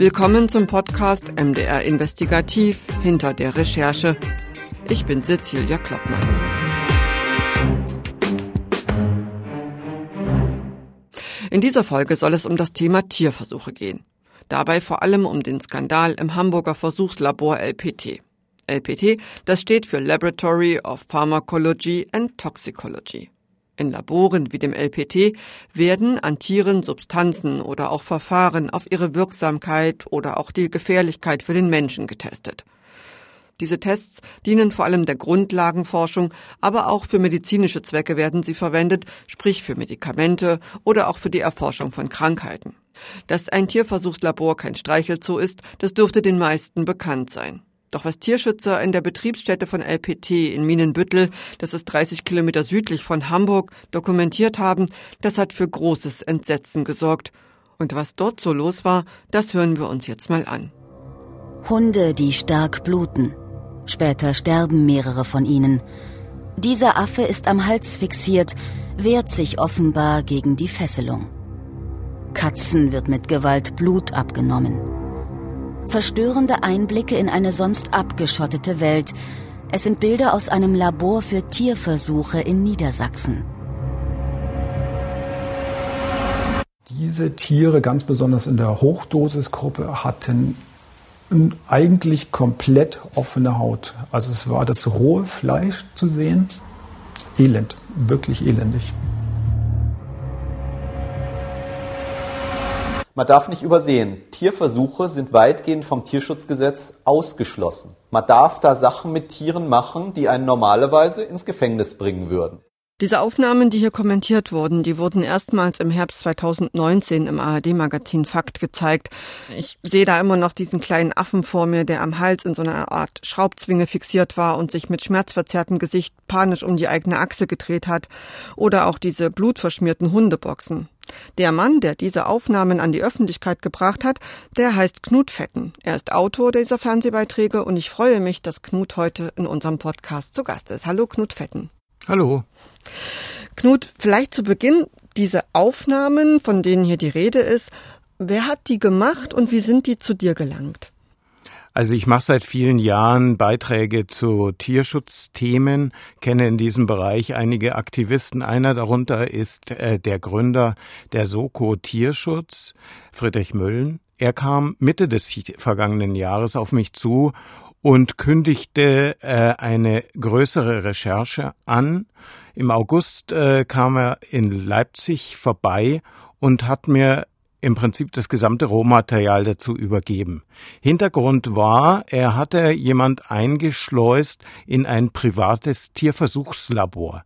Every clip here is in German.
Willkommen zum Podcast MDR Investigativ hinter der Recherche. Ich bin Cecilia Kloppmann. In dieser Folge soll es um das Thema Tierversuche gehen. Dabei vor allem um den Skandal im Hamburger Versuchslabor LPT. LPT, das steht für Laboratory of Pharmacology and Toxicology. In Laboren wie dem LPT werden an Tieren Substanzen oder auch Verfahren auf ihre Wirksamkeit oder auch die Gefährlichkeit für den Menschen getestet. Diese Tests dienen vor allem der Grundlagenforschung, aber auch für medizinische Zwecke werden sie verwendet, sprich für Medikamente oder auch für die Erforschung von Krankheiten. Dass ein Tierversuchslabor kein Streichelzoo ist, das dürfte den meisten bekannt sein. Doch was Tierschützer in der Betriebsstätte von LPT in Minenbüttel, das ist 30 Kilometer südlich von Hamburg, dokumentiert haben, das hat für großes Entsetzen gesorgt. Und was dort so los war, das hören wir uns jetzt mal an. Hunde, die stark bluten. Später sterben mehrere von ihnen. Dieser Affe ist am Hals fixiert, wehrt sich offenbar gegen die Fesselung. Katzen wird mit Gewalt Blut abgenommen. Verstörende Einblicke in eine sonst abgeschottete Welt. Es sind Bilder aus einem Labor für Tierversuche in Niedersachsen. Diese Tiere, ganz besonders in der Hochdosisgruppe, hatten eigentlich komplett offene Haut. Also es war das rohe Fleisch zu sehen. Elend, wirklich elendig. Man darf nicht übersehen, Tierversuche sind weitgehend vom Tierschutzgesetz ausgeschlossen. Man darf da Sachen mit Tieren machen, die einen normalerweise ins Gefängnis bringen würden. Diese Aufnahmen, die hier kommentiert wurden, die wurden erstmals im Herbst 2019 im ARD-Magazin Fakt gezeigt. Ich sehe da immer noch diesen kleinen Affen vor mir, der am Hals in so einer Art Schraubzwinge fixiert war und sich mit schmerzverzerrtem Gesicht panisch um die eigene Achse gedreht hat. Oder auch diese blutverschmierten Hundeboxen. Der Mann, der diese Aufnahmen an die Öffentlichkeit gebracht hat, der heißt Knut Fetten. Er ist Autor dieser Fernsehbeiträge und ich freue mich, dass Knut heute in unserem Podcast zu Gast ist. Hallo Knut Fetten. Hallo. Knut, vielleicht zu Beginn diese Aufnahmen, von denen hier die Rede ist. Wer hat die gemacht und wie sind die zu dir gelangt? Also ich mache seit vielen Jahren Beiträge zu Tierschutzthemen, kenne in diesem Bereich einige Aktivisten. Einer darunter ist äh, der Gründer der Soko Tierschutz, Friedrich Müllen. Er kam Mitte des vergangenen Jahres auf mich zu und kündigte äh, eine größere Recherche an. Im August äh, kam er in Leipzig vorbei und hat mir im Prinzip das gesamte Rohmaterial dazu übergeben. Hintergrund war, er hatte jemand eingeschleust in ein privates Tierversuchslabor.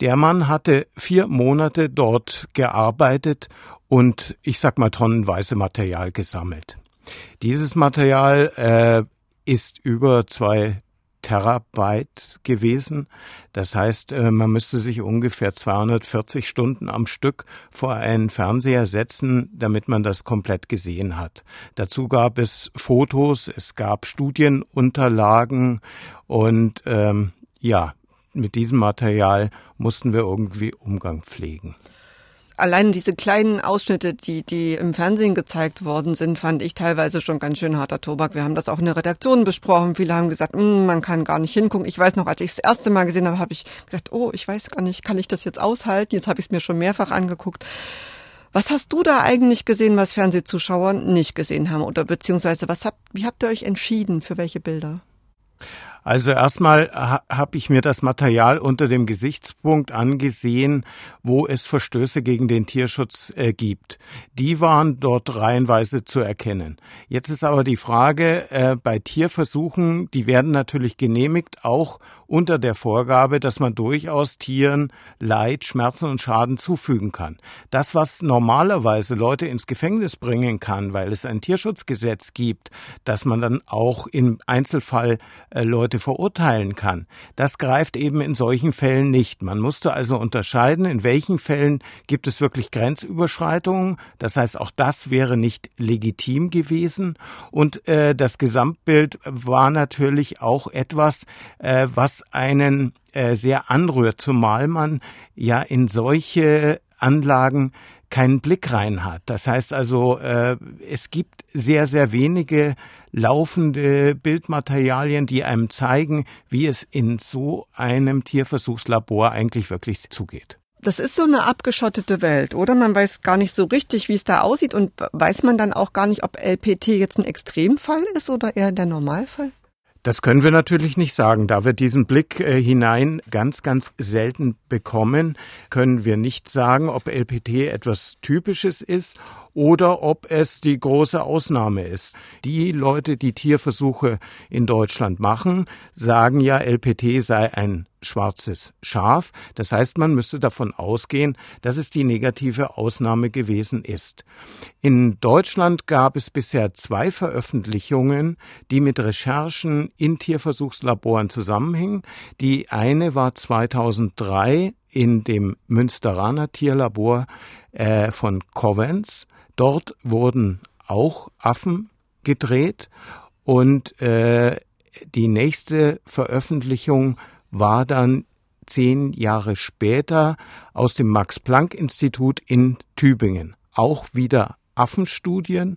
Der Mann hatte vier Monate dort gearbeitet und ich sag mal tonnenweise Material gesammelt. Dieses Material äh, ist über zwei Terabyte gewesen. Das heißt, äh, man müsste sich ungefähr 240 Stunden am Stück vor einen Fernseher setzen, damit man das komplett gesehen hat. Dazu gab es Fotos, es gab Studienunterlagen und ähm, ja, mit diesem Material mussten wir irgendwie Umgang pflegen allein diese kleinen Ausschnitte, die, die im Fernsehen gezeigt worden sind, fand ich teilweise schon ganz schön harter Tobak. Wir haben das auch in der Redaktion besprochen. Viele haben gesagt, hm, man kann gar nicht hingucken. Ich weiß noch, als ich das erste Mal gesehen habe, habe ich gedacht, oh, ich weiß gar nicht, kann ich das jetzt aushalten? Jetzt habe ich es mir schon mehrfach angeguckt. Was hast du da eigentlich gesehen, was Fernsehzuschauer nicht gesehen haben? Oder beziehungsweise was habt, wie habt ihr euch entschieden für welche Bilder? Also erstmal ha, habe ich mir das Material unter dem Gesichtspunkt angesehen, wo es Verstöße gegen den Tierschutz äh, gibt. Die waren dort reihenweise zu erkennen. Jetzt ist aber die Frage, äh, bei Tierversuchen, die werden natürlich genehmigt, auch unter der Vorgabe, dass man durchaus Tieren Leid, Schmerzen und Schaden zufügen kann. Das, was normalerweise Leute ins Gefängnis bringen kann, weil es ein Tierschutzgesetz gibt, dass man dann auch im Einzelfall äh, Leute verurteilen kann, das greift eben in solchen Fällen nicht. Man musste also unterscheiden, in welchen Fällen gibt es wirklich Grenzüberschreitungen. Das heißt, auch das wäre nicht legitim gewesen. Und äh, das Gesamtbild war natürlich auch etwas, äh, was einen äh, sehr anrührt, zumal man ja in solche Anlagen keinen Blick rein hat. Das heißt also, äh, es gibt sehr, sehr wenige laufende Bildmaterialien, die einem zeigen, wie es in so einem Tierversuchslabor eigentlich wirklich zugeht. Das ist so eine abgeschottete Welt, oder? Man weiß gar nicht so richtig, wie es da aussieht und weiß man dann auch gar nicht, ob LPT jetzt ein Extremfall ist oder eher der Normalfall? Das können wir natürlich nicht sagen. Da wir diesen Blick äh, hinein ganz, ganz selten bekommen, können wir nicht sagen, ob LPT etwas Typisches ist oder ob es die große Ausnahme ist. Die Leute, die Tierversuche in Deutschland machen, sagen ja, LPT sei ein schwarzes Schaf. Das heißt, man müsste davon ausgehen, dass es die negative Ausnahme gewesen ist. In Deutschland gab es bisher zwei Veröffentlichungen, die mit Recherchen in Tierversuchslaboren zusammenhingen. Die eine war 2003 in dem Münsteraner Tierlabor äh, von Covens. Dort wurden auch Affen gedreht und äh, die nächste Veröffentlichung war dann zehn Jahre später aus dem Max-Planck-Institut in Tübingen. Auch wieder Affenstudien.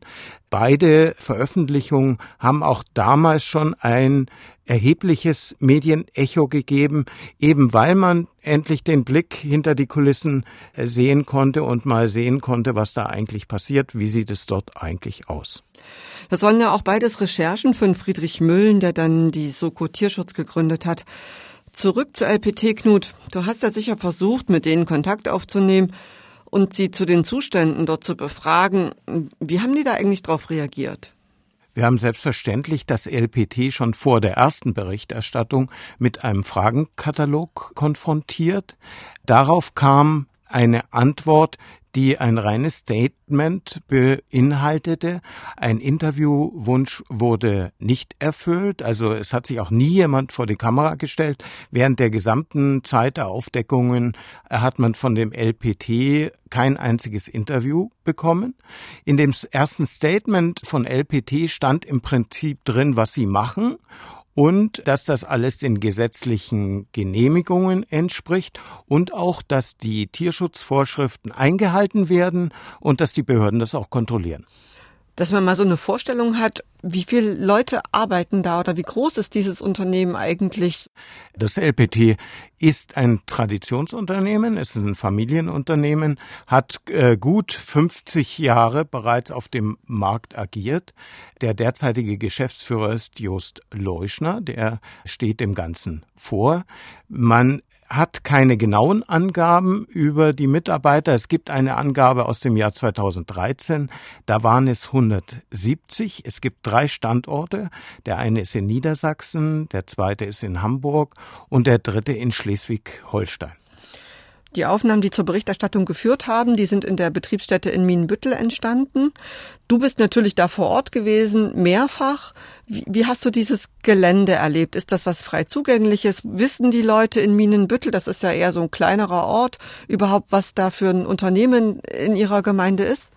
Beide Veröffentlichungen haben auch damals schon ein erhebliches Medienecho gegeben, eben weil man endlich den Blick hinter die Kulissen äh, sehen konnte und mal sehen konnte, was da eigentlich passiert, wie sieht es dort eigentlich aus. Das waren ja auch beides Recherchen von Friedrich Müllen, der dann die Soko Tierschutz gegründet hat. Zurück zu LPT, Knut. Du hast ja sicher versucht, mit denen Kontakt aufzunehmen und sie zu den Zuständen dort zu befragen. Wie haben die da eigentlich darauf reagiert? Wir haben selbstverständlich das LPT schon vor der ersten Berichterstattung mit einem Fragenkatalog konfrontiert. Darauf kam eine Antwort, die ein reines Statement beinhaltete. Ein Interviewwunsch wurde nicht erfüllt. Also es hat sich auch nie jemand vor die Kamera gestellt. Während der gesamten Zeit der Aufdeckungen hat man von dem LPT kein einziges Interview bekommen. In dem ersten Statement von LPT stand im Prinzip drin, was sie machen und dass das alles den gesetzlichen Genehmigungen entspricht und auch, dass die Tierschutzvorschriften eingehalten werden und dass die Behörden das auch kontrollieren dass man mal so eine Vorstellung hat, wie viele Leute arbeiten da oder wie groß ist dieses Unternehmen eigentlich? Das LPT ist ein Traditionsunternehmen, es ist ein Familienunternehmen, hat äh, gut 50 Jahre bereits auf dem Markt agiert. Der derzeitige Geschäftsführer ist Jost Leuschner, der steht dem Ganzen vor. Man hat keine genauen Angaben über die Mitarbeiter. Es gibt eine Angabe aus dem Jahr 2013. Da waren es 170. Es gibt drei Standorte. Der eine ist in Niedersachsen, der zweite ist in Hamburg und der dritte in Schleswig-Holstein. Die Aufnahmen, die zur Berichterstattung geführt haben, die sind in der Betriebsstätte in Minenbüttel entstanden. Du bist natürlich da vor Ort gewesen, mehrfach. Wie, wie, hast du dieses Gelände erlebt? Ist das was frei zugängliches? Wissen die Leute in Minenbüttel, das ist ja eher so ein kleinerer Ort, überhaupt, was da für ein Unternehmen in ihrer Gemeinde ist?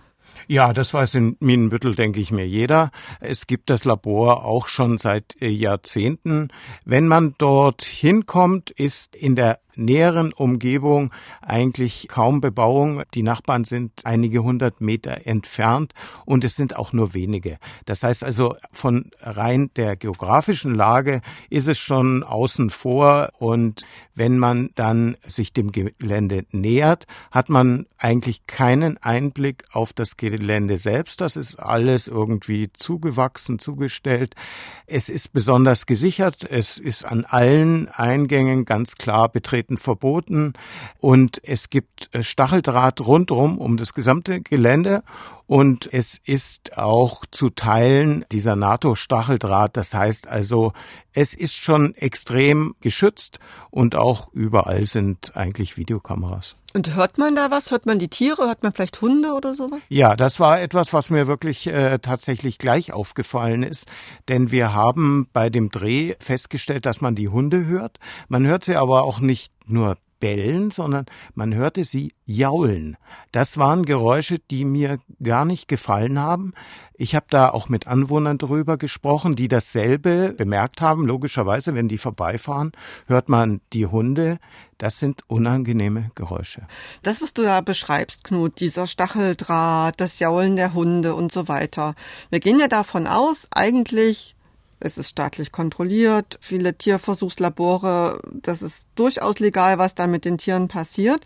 Ja, das weiß in Minenbüttel, denke ich mir, jeder. Es gibt das Labor auch schon seit äh, Jahrzehnten. Wenn man dort hinkommt, ist in der näheren Umgebung eigentlich kaum Bebauung. Die Nachbarn sind einige hundert Meter entfernt und es sind auch nur wenige. Das heißt also, von rein der geografischen Lage ist es schon außen vor und wenn man dann sich dem Gelände nähert, hat man eigentlich keinen Einblick auf das Gelände selbst. Das ist alles irgendwie zugewachsen, zugestellt. Es ist besonders gesichert. Es ist an allen Eingängen ganz klar betreten Betreten verboten. Und es gibt äh, Stacheldraht rundherum um das gesamte Gelände und es ist auch zu Teilen dieser NATO-Stacheldraht. Das heißt also, es ist schon extrem geschützt und auch überall sind eigentlich Videokameras. Und hört man da was? Hört man die Tiere? Hört man vielleicht Hunde oder sowas? Ja, das war etwas, was mir wirklich äh, tatsächlich gleich aufgefallen ist. Denn wir haben bei dem Dreh festgestellt, dass man die Hunde hört. Man hört sie aber auch nicht nur bellen, sondern man hörte sie jaulen. Das waren Geräusche, die mir gar nicht gefallen haben. Ich habe da auch mit Anwohnern drüber gesprochen, die dasselbe bemerkt haben. Logischerweise, wenn die vorbeifahren, hört man die Hunde. Das sind unangenehme Geräusche. Das, was du da beschreibst, Knut, dieser Stacheldraht, das Jaulen der Hunde und so weiter. Wir gehen ja davon aus, eigentlich es ist staatlich kontrolliert. Viele Tierversuchslabore, das ist durchaus legal, was da mit den Tieren passiert.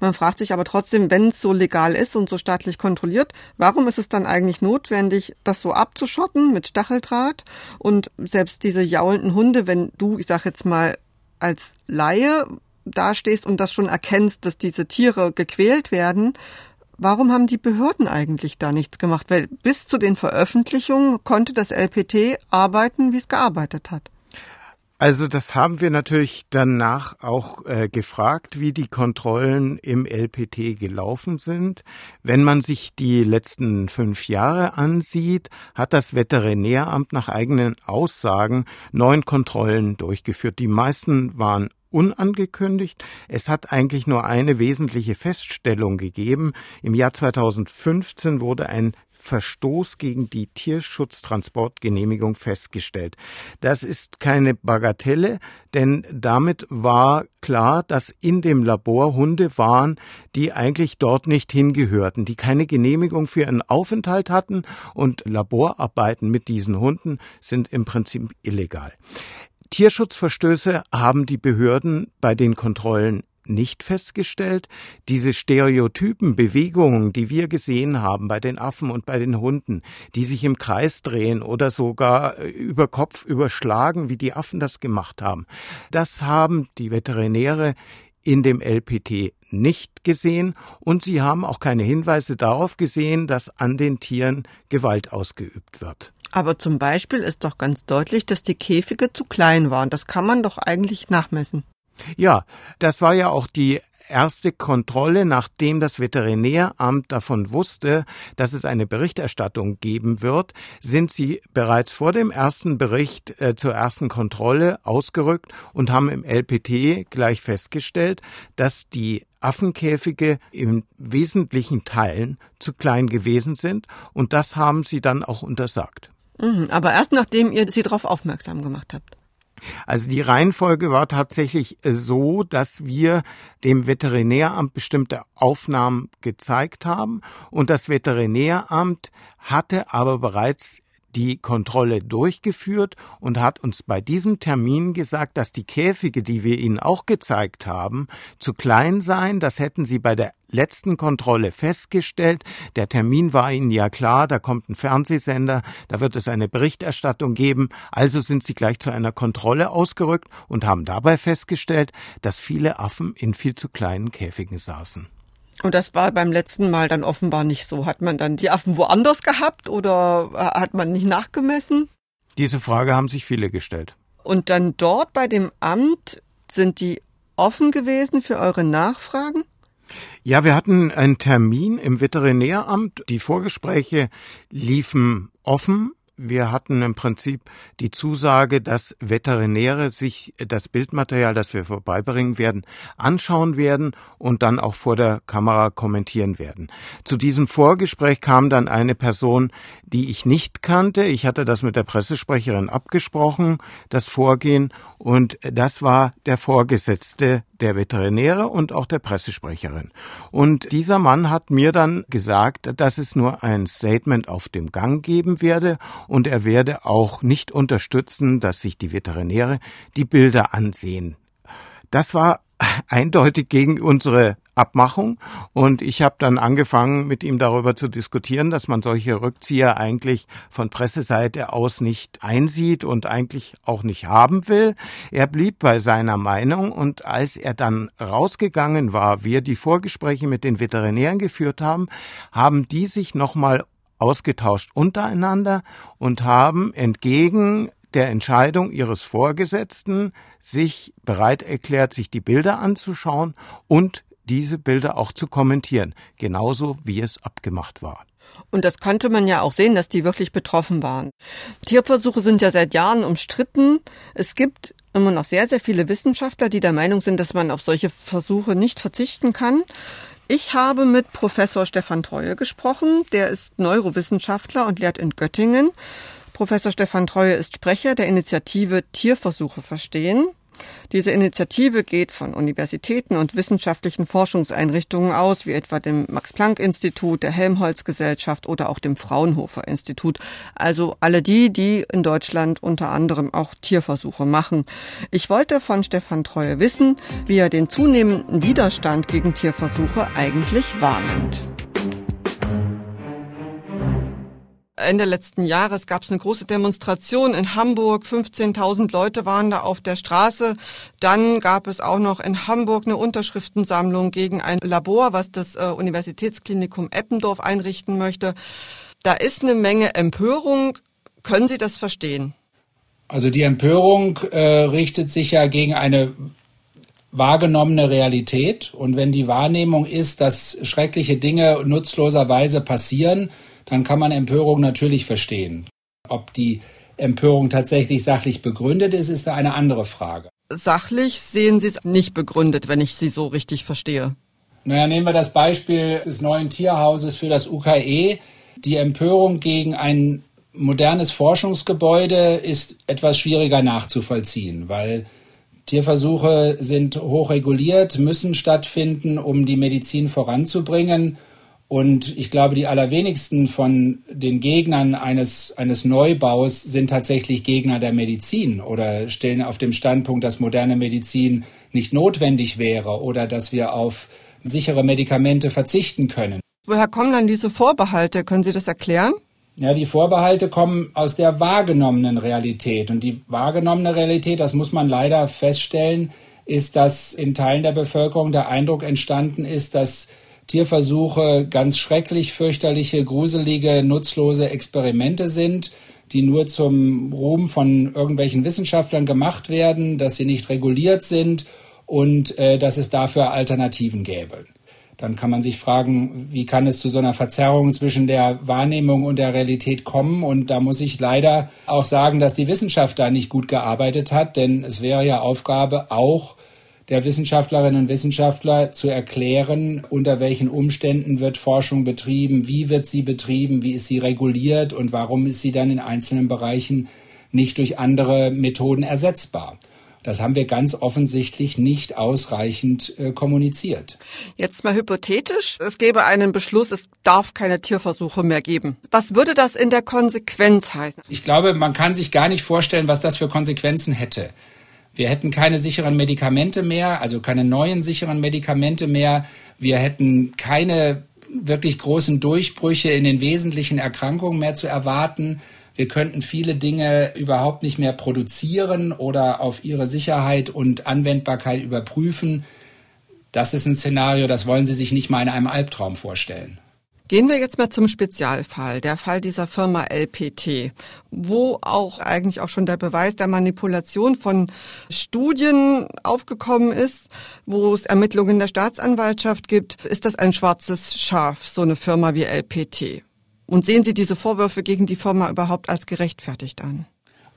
Man fragt sich aber trotzdem, wenn es so legal ist und so staatlich kontrolliert, warum ist es dann eigentlich notwendig, das so abzuschotten mit Stacheldraht? Und selbst diese jaulenden Hunde, wenn du, ich sag jetzt mal, als Laie dastehst und das schon erkennst, dass diese Tiere gequält werden, Warum haben die Behörden eigentlich da nichts gemacht? Weil bis zu den Veröffentlichungen konnte das LPT arbeiten, wie es gearbeitet hat. Also das haben wir natürlich danach auch äh, gefragt, wie die Kontrollen im LPT gelaufen sind. Wenn man sich die letzten fünf Jahre ansieht, hat das Veterinäramt nach eigenen Aussagen neun Kontrollen durchgeführt. Die meisten waren unangekündigt. Es hat eigentlich nur eine wesentliche Feststellung gegeben. Im Jahr 2015 wurde ein Verstoß gegen die Tierschutztransportgenehmigung festgestellt. Das ist keine Bagatelle, denn damit war klar, dass in dem Labor Hunde waren, die eigentlich dort nicht hingehörten, die keine Genehmigung für ihren Aufenthalt hatten und Laborarbeiten mit diesen Hunden sind im Prinzip illegal. Tierschutzverstöße haben die Behörden bei den Kontrollen nicht festgestellt. Diese stereotypen Bewegungen, die wir gesehen haben bei den Affen und bei den Hunden, die sich im Kreis drehen oder sogar äh, über Kopf überschlagen, wie die Affen das gemacht haben, das haben die Veterinäre in dem LPT nicht gesehen und sie haben auch keine Hinweise darauf gesehen, dass an den Tieren Gewalt ausgeübt wird. Aber zum Beispiel ist doch ganz deutlich, dass die Käfige zu klein waren. Das kann man doch eigentlich nachmessen. Ja, das war ja auch die erste Kontrolle, nachdem das Veterinäramt davon wusste, dass es eine Berichterstattung geben wird, sind sie bereits vor dem ersten Bericht äh, zur ersten Kontrolle ausgerückt und haben im LPT gleich festgestellt, dass die Affenkäfige in wesentlichen Teilen zu klein gewesen sind und das haben sie dann auch untersagt. Mhm, aber erst nachdem ihr sie darauf aufmerksam gemacht habt. Also die Reihenfolge war tatsächlich so, dass wir dem Veterinäramt bestimmte Aufnahmen gezeigt haben. Und das Veterinäramt hatte aber bereits die Kontrolle durchgeführt und hat uns bei diesem Termin gesagt, dass die Käfige, die wir Ihnen auch gezeigt haben, zu klein seien. Das hätten Sie bei der letzten Kontrolle festgestellt. Der Termin war Ihnen ja klar, da kommt ein Fernsehsender, da wird es eine Berichterstattung geben. Also sind Sie gleich zu einer Kontrolle ausgerückt und haben dabei festgestellt, dass viele Affen in viel zu kleinen Käfigen saßen. Und das war beim letzten Mal dann offenbar nicht so. Hat man dann die Affen woanders gehabt oder hat man nicht nachgemessen? Diese Frage haben sich viele gestellt. Und dann dort bei dem Amt sind die offen gewesen für eure Nachfragen? Ja, wir hatten einen Termin im Veterinäramt. Die Vorgespräche liefen offen. Wir hatten im Prinzip die Zusage, dass Veterinäre sich das Bildmaterial, das wir vorbeibringen werden, anschauen werden und dann auch vor der Kamera kommentieren werden. Zu diesem Vorgespräch kam dann eine Person, die ich nicht kannte. Ich hatte das mit der Pressesprecherin abgesprochen, das Vorgehen, und das war der Vorgesetzte der Veterinäre und auch der Pressesprecherin. Und dieser Mann hat mir dann gesagt, dass es nur ein Statement auf dem Gang geben werde und er werde auch nicht unterstützen, dass sich die Veterinäre die Bilder ansehen. Das war eindeutig gegen unsere Abmachung und ich habe dann angefangen, mit ihm darüber zu diskutieren, dass man solche Rückzieher eigentlich von Presseseite aus nicht einsieht und eigentlich auch nicht haben will. Er blieb bei seiner Meinung und als er dann rausgegangen war, wir die Vorgespräche mit den Veterinären geführt haben, haben die sich nochmal ausgetauscht untereinander und haben entgegen der Entscheidung ihres Vorgesetzten sich bereit erklärt, sich die Bilder anzuschauen und diese Bilder auch zu kommentieren, genauso wie es abgemacht war. Und das konnte man ja auch sehen, dass die wirklich betroffen waren. Tierversuche sind ja seit Jahren umstritten. Es gibt immer noch sehr, sehr viele Wissenschaftler, die der Meinung sind, dass man auf solche Versuche nicht verzichten kann. Ich habe mit Professor Stefan Treue gesprochen. Der ist Neurowissenschaftler und lehrt in Göttingen. Professor Stefan Treue ist Sprecher der Initiative Tierversuche verstehen. Diese Initiative geht von Universitäten und wissenschaftlichen Forschungseinrichtungen aus, wie etwa dem Max-Planck-Institut, der Helmholtz-Gesellschaft oder auch dem Fraunhofer-Institut. Also alle die, die in Deutschland unter anderem auch Tierversuche machen. Ich wollte von Stefan Treue wissen, wie er den zunehmenden Widerstand gegen Tierversuche eigentlich wahrnimmt. Ende letzten Jahres gab es eine große Demonstration in Hamburg. 15.000 Leute waren da auf der Straße. Dann gab es auch noch in Hamburg eine Unterschriftensammlung gegen ein Labor, was das äh, Universitätsklinikum Eppendorf einrichten möchte. Da ist eine Menge Empörung. Können Sie das verstehen? Also die Empörung äh, richtet sich ja gegen eine wahrgenommene Realität. Und wenn die Wahrnehmung ist, dass schreckliche Dinge nutzloserweise passieren, dann kann man Empörung natürlich verstehen. Ob die Empörung tatsächlich sachlich begründet ist, ist eine andere Frage. Sachlich sehen Sie es nicht begründet, wenn ich Sie so richtig verstehe. Naja, nehmen wir das Beispiel des neuen Tierhauses für das UKE. Die Empörung gegen ein modernes Forschungsgebäude ist etwas schwieriger nachzuvollziehen, weil Tierversuche sind hochreguliert, müssen stattfinden, um die Medizin voranzubringen. Und ich glaube, die allerwenigsten von den Gegnern eines, eines Neubaus sind tatsächlich Gegner der Medizin oder stellen auf dem Standpunkt, dass moderne Medizin nicht notwendig wäre oder dass wir auf sichere Medikamente verzichten können. Woher kommen dann diese Vorbehalte? Können Sie das erklären? Ja, die Vorbehalte kommen aus der wahrgenommenen Realität. Und die wahrgenommene Realität, das muss man leider feststellen, ist, dass in Teilen der Bevölkerung der Eindruck entstanden ist, dass Tierversuche ganz schrecklich, fürchterliche, gruselige, nutzlose Experimente sind, die nur zum Ruhm von irgendwelchen Wissenschaftlern gemacht werden, dass sie nicht reguliert sind und äh, dass es dafür Alternativen gäbe. Dann kann man sich fragen, wie kann es zu so einer Verzerrung zwischen der Wahrnehmung und der Realität kommen? Und da muss ich leider auch sagen, dass die Wissenschaft da nicht gut gearbeitet hat, denn es wäre ja Aufgabe auch der Wissenschaftlerinnen und Wissenschaftler zu erklären, unter welchen Umständen wird Forschung betrieben, wie wird sie betrieben, wie ist sie reguliert und warum ist sie dann in einzelnen Bereichen nicht durch andere Methoden ersetzbar. Das haben wir ganz offensichtlich nicht ausreichend äh, kommuniziert. Jetzt mal hypothetisch, es gäbe einen Beschluss, es darf keine Tierversuche mehr geben. Was würde das in der Konsequenz heißen? Ich glaube, man kann sich gar nicht vorstellen, was das für Konsequenzen hätte. Wir hätten keine sicheren Medikamente mehr, also keine neuen sicheren Medikamente mehr. Wir hätten keine wirklich großen Durchbrüche in den wesentlichen Erkrankungen mehr zu erwarten. Wir könnten viele Dinge überhaupt nicht mehr produzieren oder auf ihre Sicherheit und Anwendbarkeit überprüfen. Das ist ein Szenario, das wollen Sie sich nicht mal in einem Albtraum vorstellen. Gehen wir jetzt mal zum Spezialfall, der Fall dieser Firma LPT, wo auch eigentlich auch schon der Beweis der Manipulation von Studien aufgekommen ist, wo es Ermittlungen der Staatsanwaltschaft gibt. Ist das ein schwarzes Schaf, so eine Firma wie LPT? Und sehen Sie diese Vorwürfe gegen die Firma überhaupt als gerechtfertigt an?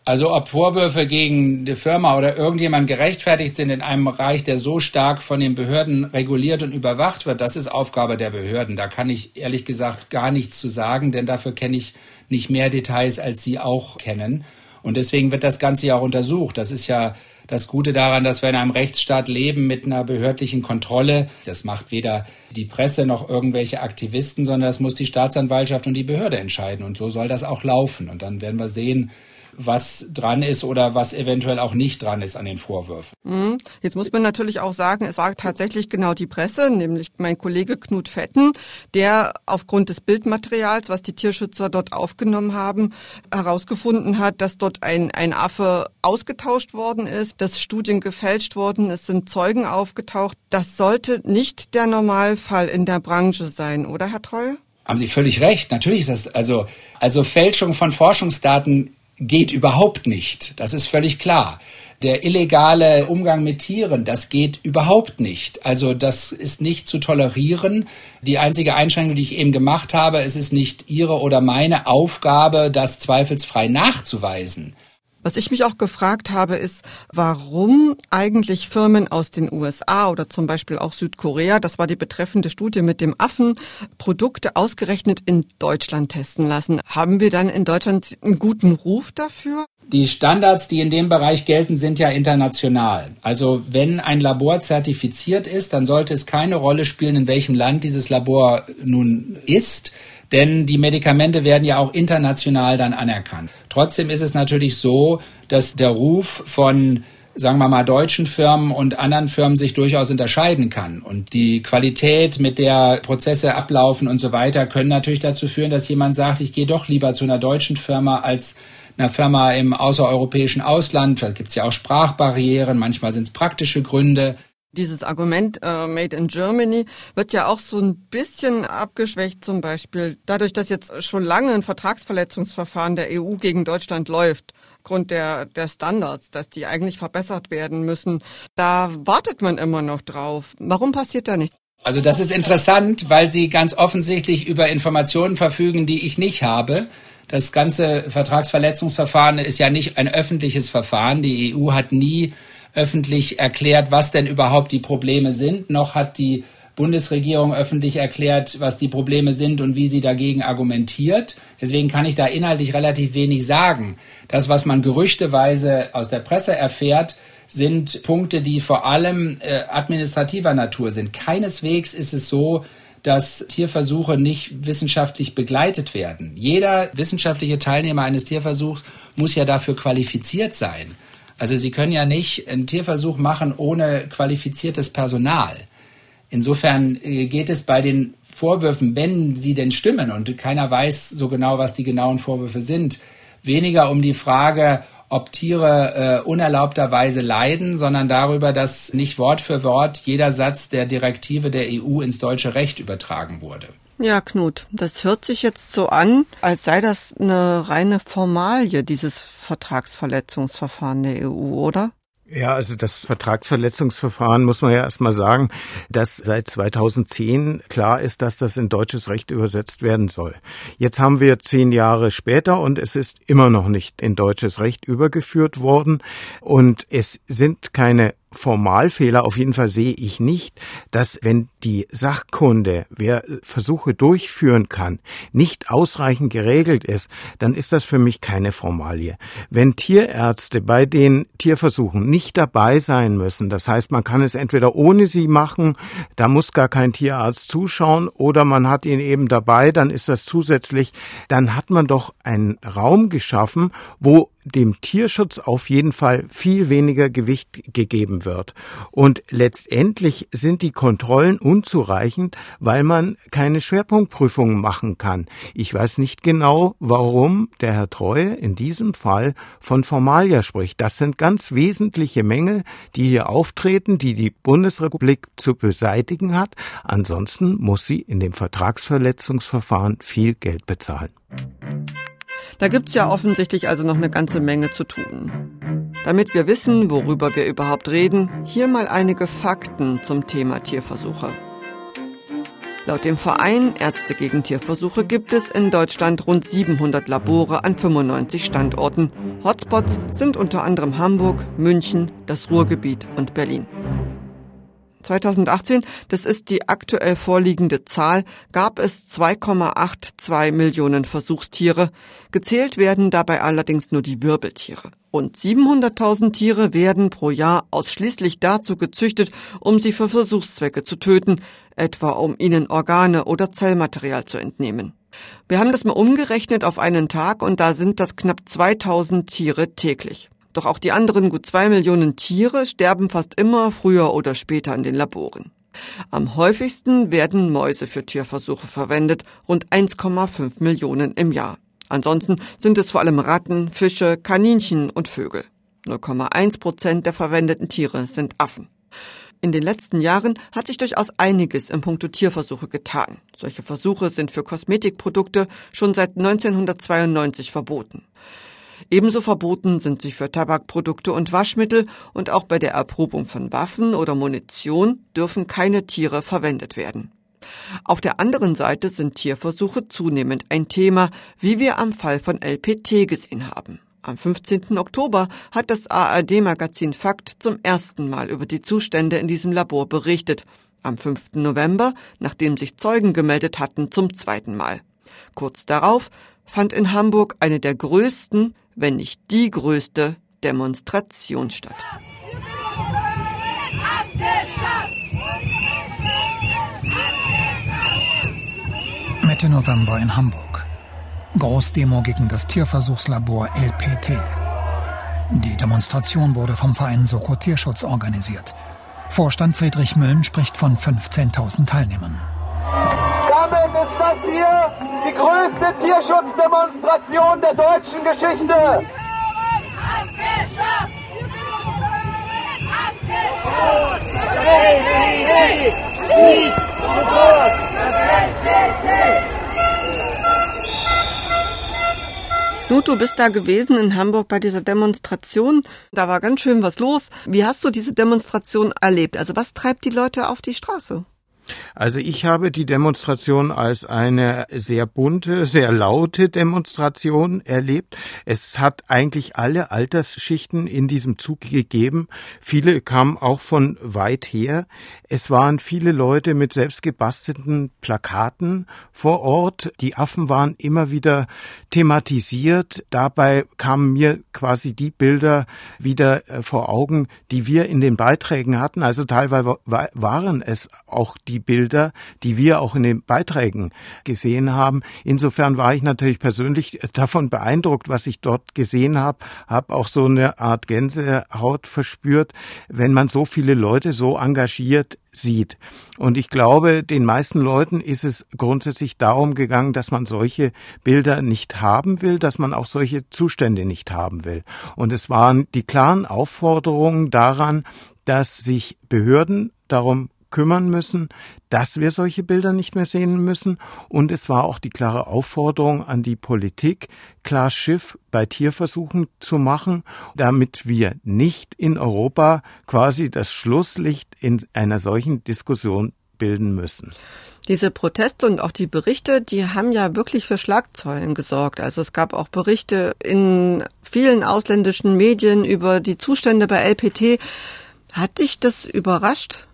Also ob Vorwürfe gegen die Firma oder irgendjemand gerechtfertigt sind in einem Bereich, der so stark von den Behörden reguliert und überwacht wird, das ist Aufgabe der Behörden. Da kann ich ehrlich gesagt gar nichts zu sagen, denn dafür kenne ich nicht mehr Details, als Sie auch kennen. Und deswegen wird das Ganze ja auch untersucht. Das ist ja das Gute daran, dass wir in einem Rechtsstaat leben mit einer behördlichen Kontrolle. Das macht weder die Presse noch irgendwelche Aktivisten, sondern das muss die Staatsanwaltschaft und die Behörde entscheiden. Und so soll das auch laufen. Und dann werden wir sehen, was dran ist oder was eventuell auch nicht dran ist an den Vorwürfen. Mhm. Jetzt muss man natürlich auch sagen, es war tatsächlich genau die Presse, nämlich mein Kollege Knut Fetten, der aufgrund des Bildmaterials, was die Tierschützer dort aufgenommen haben, herausgefunden hat, dass dort ein, ein Affe ausgetauscht worden ist, dass Studien gefälscht wurden, es sind Zeugen aufgetaucht. Das sollte nicht der Normalfall in der Branche sein, oder Herr Treu? Haben Sie völlig recht. Natürlich ist das also, also Fälschung von Forschungsdaten geht überhaupt nicht. Das ist völlig klar. Der illegale Umgang mit Tieren, das geht überhaupt nicht. Also das ist nicht zu tolerieren. Die einzige Einschränkung, die ich eben gemacht habe, es ist nicht Ihre oder meine Aufgabe, das zweifelsfrei nachzuweisen. Was ich mich auch gefragt habe, ist, warum eigentlich Firmen aus den USA oder zum Beispiel auch Südkorea, das war die betreffende Studie mit dem Affen, Produkte ausgerechnet in Deutschland testen lassen. Haben wir dann in Deutschland einen guten Ruf dafür? Die Standards, die in dem Bereich gelten, sind ja international. Also wenn ein Labor zertifiziert ist, dann sollte es keine Rolle spielen, in welchem Land dieses Labor nun ist denn die Medikamente werden ja auch international dann anerkannt. Trotzdem ist es natürlich so, dass der Ruf von sagen wir mal, deutschen Firmen und anderen Firmen sich durchaus unterscheiden kann. Und die Qualität, mit der Prozesse ablaufen und so weiter, können natürlich dazu führen, dass jemand sagt, ich gehe doch lieber zu einer deutschen Firma als einer Firma im außereuropäischen Ausland. Da gibt es ja auch Sprachbarrieren, manchmal sind es praktische Gründe. Dieses Argument äh, Made in Germany wird ja auch so ein bisschen abgeschwächt, zum Beispiel dadurch, dass jetzt schon lange ein Vertragsverletzungsverfahren der EU gegen Deutschland läuft, aufgrund der, der Standards, dass die eigentlich verbessert werden müssen. Da wartet man immer noch drauf. Warum passiert da nichts? Also das ist interessant, weil Sie ganz offensichtlich über Informationen verfügen, die ich nicht habe. Das ganze Vertragsverletzungsverfahren ist ja nicht ein öffentliches Verfahren. Die EU hat nie öffentlich erklärt, was denn überhaupt die Probleme sind, noch hat die Bundesregierung öffentlich erklärt, was die Probleme sind und wie sie dagegen argumentiert. Deswegen kann ich da inhaltlich relativ wenig sagen. Das, was man gerüchteweise aus der Presse erfährt, sind Punkte, die vor allem äh, administrativer Natur sind. Keineswegs ist es so, dass Tierversuche nicht wissenschaftlich begleitet werden. Jeder wissenschaftliche Teilnehmer eines Tierversuchs muss ja dafür qualifiziert sein. Also Sie können ja nicht einen Tierversuch machen ohne qualifiziertes Personal. Insofern äh, geht es bei den Vorwürfen, wenn sie denn stimmen und keiner weiß so genau, was die genauen Vorwürfe sind, weniger um die Frage, ob Tiere äh, unerlaubterweise leiden, sondern darüber, dass nicht Wort für Wort jeder Satz der Direktive der EU ins deutsche Recht übertragen wurde. Ja, Knut, das hört sich jetzt so an, als sei das eine reine Formalie, dieses Vertragsverletzungsverfahren der EU, oder? Ja, also das Vertragsverletzungsverfahren muss man ja erstmal sagen, dass seit 2010 klar ist, dass das in deutsches Recht übersetzt werden soll. Jetzt haben wir zehn Jahre später und es ist immer noch nicht in deutsches Recht übergeführt worden und es sind keine Formalfehler auf jeden Fall sehe ich nicht, dass wenn die Sachkunde, wer Versuche durchführen kann, nicht ausreichend geregelt ist, dann ist das für mich keine Formalie. Wenn Tierärzte bei den Tierversuchen nicht dabei sein müssen, das heißt, man kann es entweder ohne sie machen, da muss gar kein Tierarzt zuschauen, oder man hat ihn eben dabei, dann ist das zusätzlich, dann hat man doch einen Raum geschaffen, wo dem Tierschutz auf jeden Fall viel weniger Gewicht gegeben wird. Und letztendlich sind die Kontrollen unzureichend, weil man keine Schwerpunktprüfungen machen kann. Ich weiß nicht genau, warum der Herr Treue in diesem Fall von Formalia spricht. Das sind ganz wesentliche Mängel, die hier auftreten, die die Bundesrepublik zu beseitigen hat. Ansonsten muss sie in dem Vertragsverletzungsverfahren viel Geld bezahlen. Da gibt's ja offensichtlich also noch eine ganze Menge zu tun. Damit wir wissen, worüber wir überhaupt reden, hier mal einige Fakten zum Thema Tierversuche. Laut dem Verein Ärzte gegen Tierversuche gibt es in Deutschland rund 700 Labore an 95 Standorten. Hotspots sind unter anderem Hamburg, München, das Ruhrgebiet und Berlin. 2018, das ist die aktuell vorliegende Zahl, gab es 2,82 Millionen Versuchstiere. Gezählt werden dabei allerdings nur die Wirbeltiere. Rund 700.000 Tiere werden pro Jahr ausschließlich dazu gezüchtet, um sie für Versuchszwecke zu töten, etwa um ihnen Organe oder Zellmaterial zu entnehmen. Wir haben das mal umgerechnet auf einen Tag und da sind das knapp 2000 Tiere täglich. Doch auch die anderen gut zwei Millionen Tiere sterben fast immer früher oder später in den Laboren. Am häufigsten werden Mäuse für Tierversuche verwendet, rund 1,5 Millionen im Jahr. Ansonsten sind es vor allem Ratten, Fische, Kaninchen und Vögel. 0,1 Prozent der verwendeten Tiere sind Affen. In den letzten Jahren hat sich durchaus einiges im Punkto Tierversuche getan. Solche Versuche sind für Kosmetikprodukte schon seit 1992 verboten. Ebenso verboten sind sie für Tabakprodukte und Waschmittel und auch bei der Erprobung von Waffen oder Munition dürfen keine Tiere verwendet werden. Auf der anderen Seite sind Tierversuche zunehmend ein Thema, wie wir am Fall von LPT gesehen haben. Am 15. Oktober hat das ARD-Magazin Fakt zum ersten Mal über die Zustände in diesem Labor berichtet. Am 5. November, nachdem sich Zeugen gemeldet hatten, zum zweiten Mal. Kurz darauf fand in Hamburg eine der größten, wenn nicht die größte, Demonstration statt. Mitte November in Hamburg. Großdemo gegen das Tierversuchslabor LPT. Die Demonstration wurde vom Verein Soko Tierschutz organisiert. Vorstand Friedrich Müllen spricht von 15.000 Teilnehmern. Damit ist das hier die größte Tierschutzdemonstration der deutschen Geschichte. Knut, du bist da gewesen in Hamburg bei dieser Demonstration. Da war ganz schön was los. Wie hast du diese Demonstration erlebt? Also was treibt die Leute auf die Straße? Also ich habe die Demonstration als eine sehr bunte, sehr laute Demonstration erlebt. Es hat eigentlich alle Altersschichten in diesem Zug gegeben. Viele kamen auch von weit her. Es waren viele Leute mit selbstgebastelten Plakaten vor Ort. Die Affen waren immer wieder thematisiert. Dabei kamen mir quasi die Bilder wieder äh, vor Augen, die wir in den Beiträgen hatten. Also teilweise waren es auch die die Bilder, die wir auch in den Beiträgen gesehen haben. Insofern war ich natürlich persönlich davon beeindruckt, was ich dort gesehen habe, habe auch so eine Art Gänsehaut verspürt, wenn man so viele Leute so engagiert sieht. Und ich glaube, den meisten Leuten ist es grundsätzlich darum gegangen, dass man solche Bilder nicht haben will, dass man auch solche Zustände nicht haben will. Und es waren die klaren Aufforderungen daran, dass sich Behörden darum kümmern müssen, dass wir solche Bilder nicht mehr sehen müssen. Und es war auch die klare Aufforderung an die Politik, klar Schiff bei Tierversuchen zu machen, damit wir nicht in Europa quasi das Schlusslicht in einer solchen Diskussion bilden müssen. Diese Proteste und auch die Berichte, die haben ja wirklich für Schlagzeilen gesorgt. Also es gab auch Berichte in vielen ausländischen Medien über die Zustände bei LPT. Hat dich das überrascht?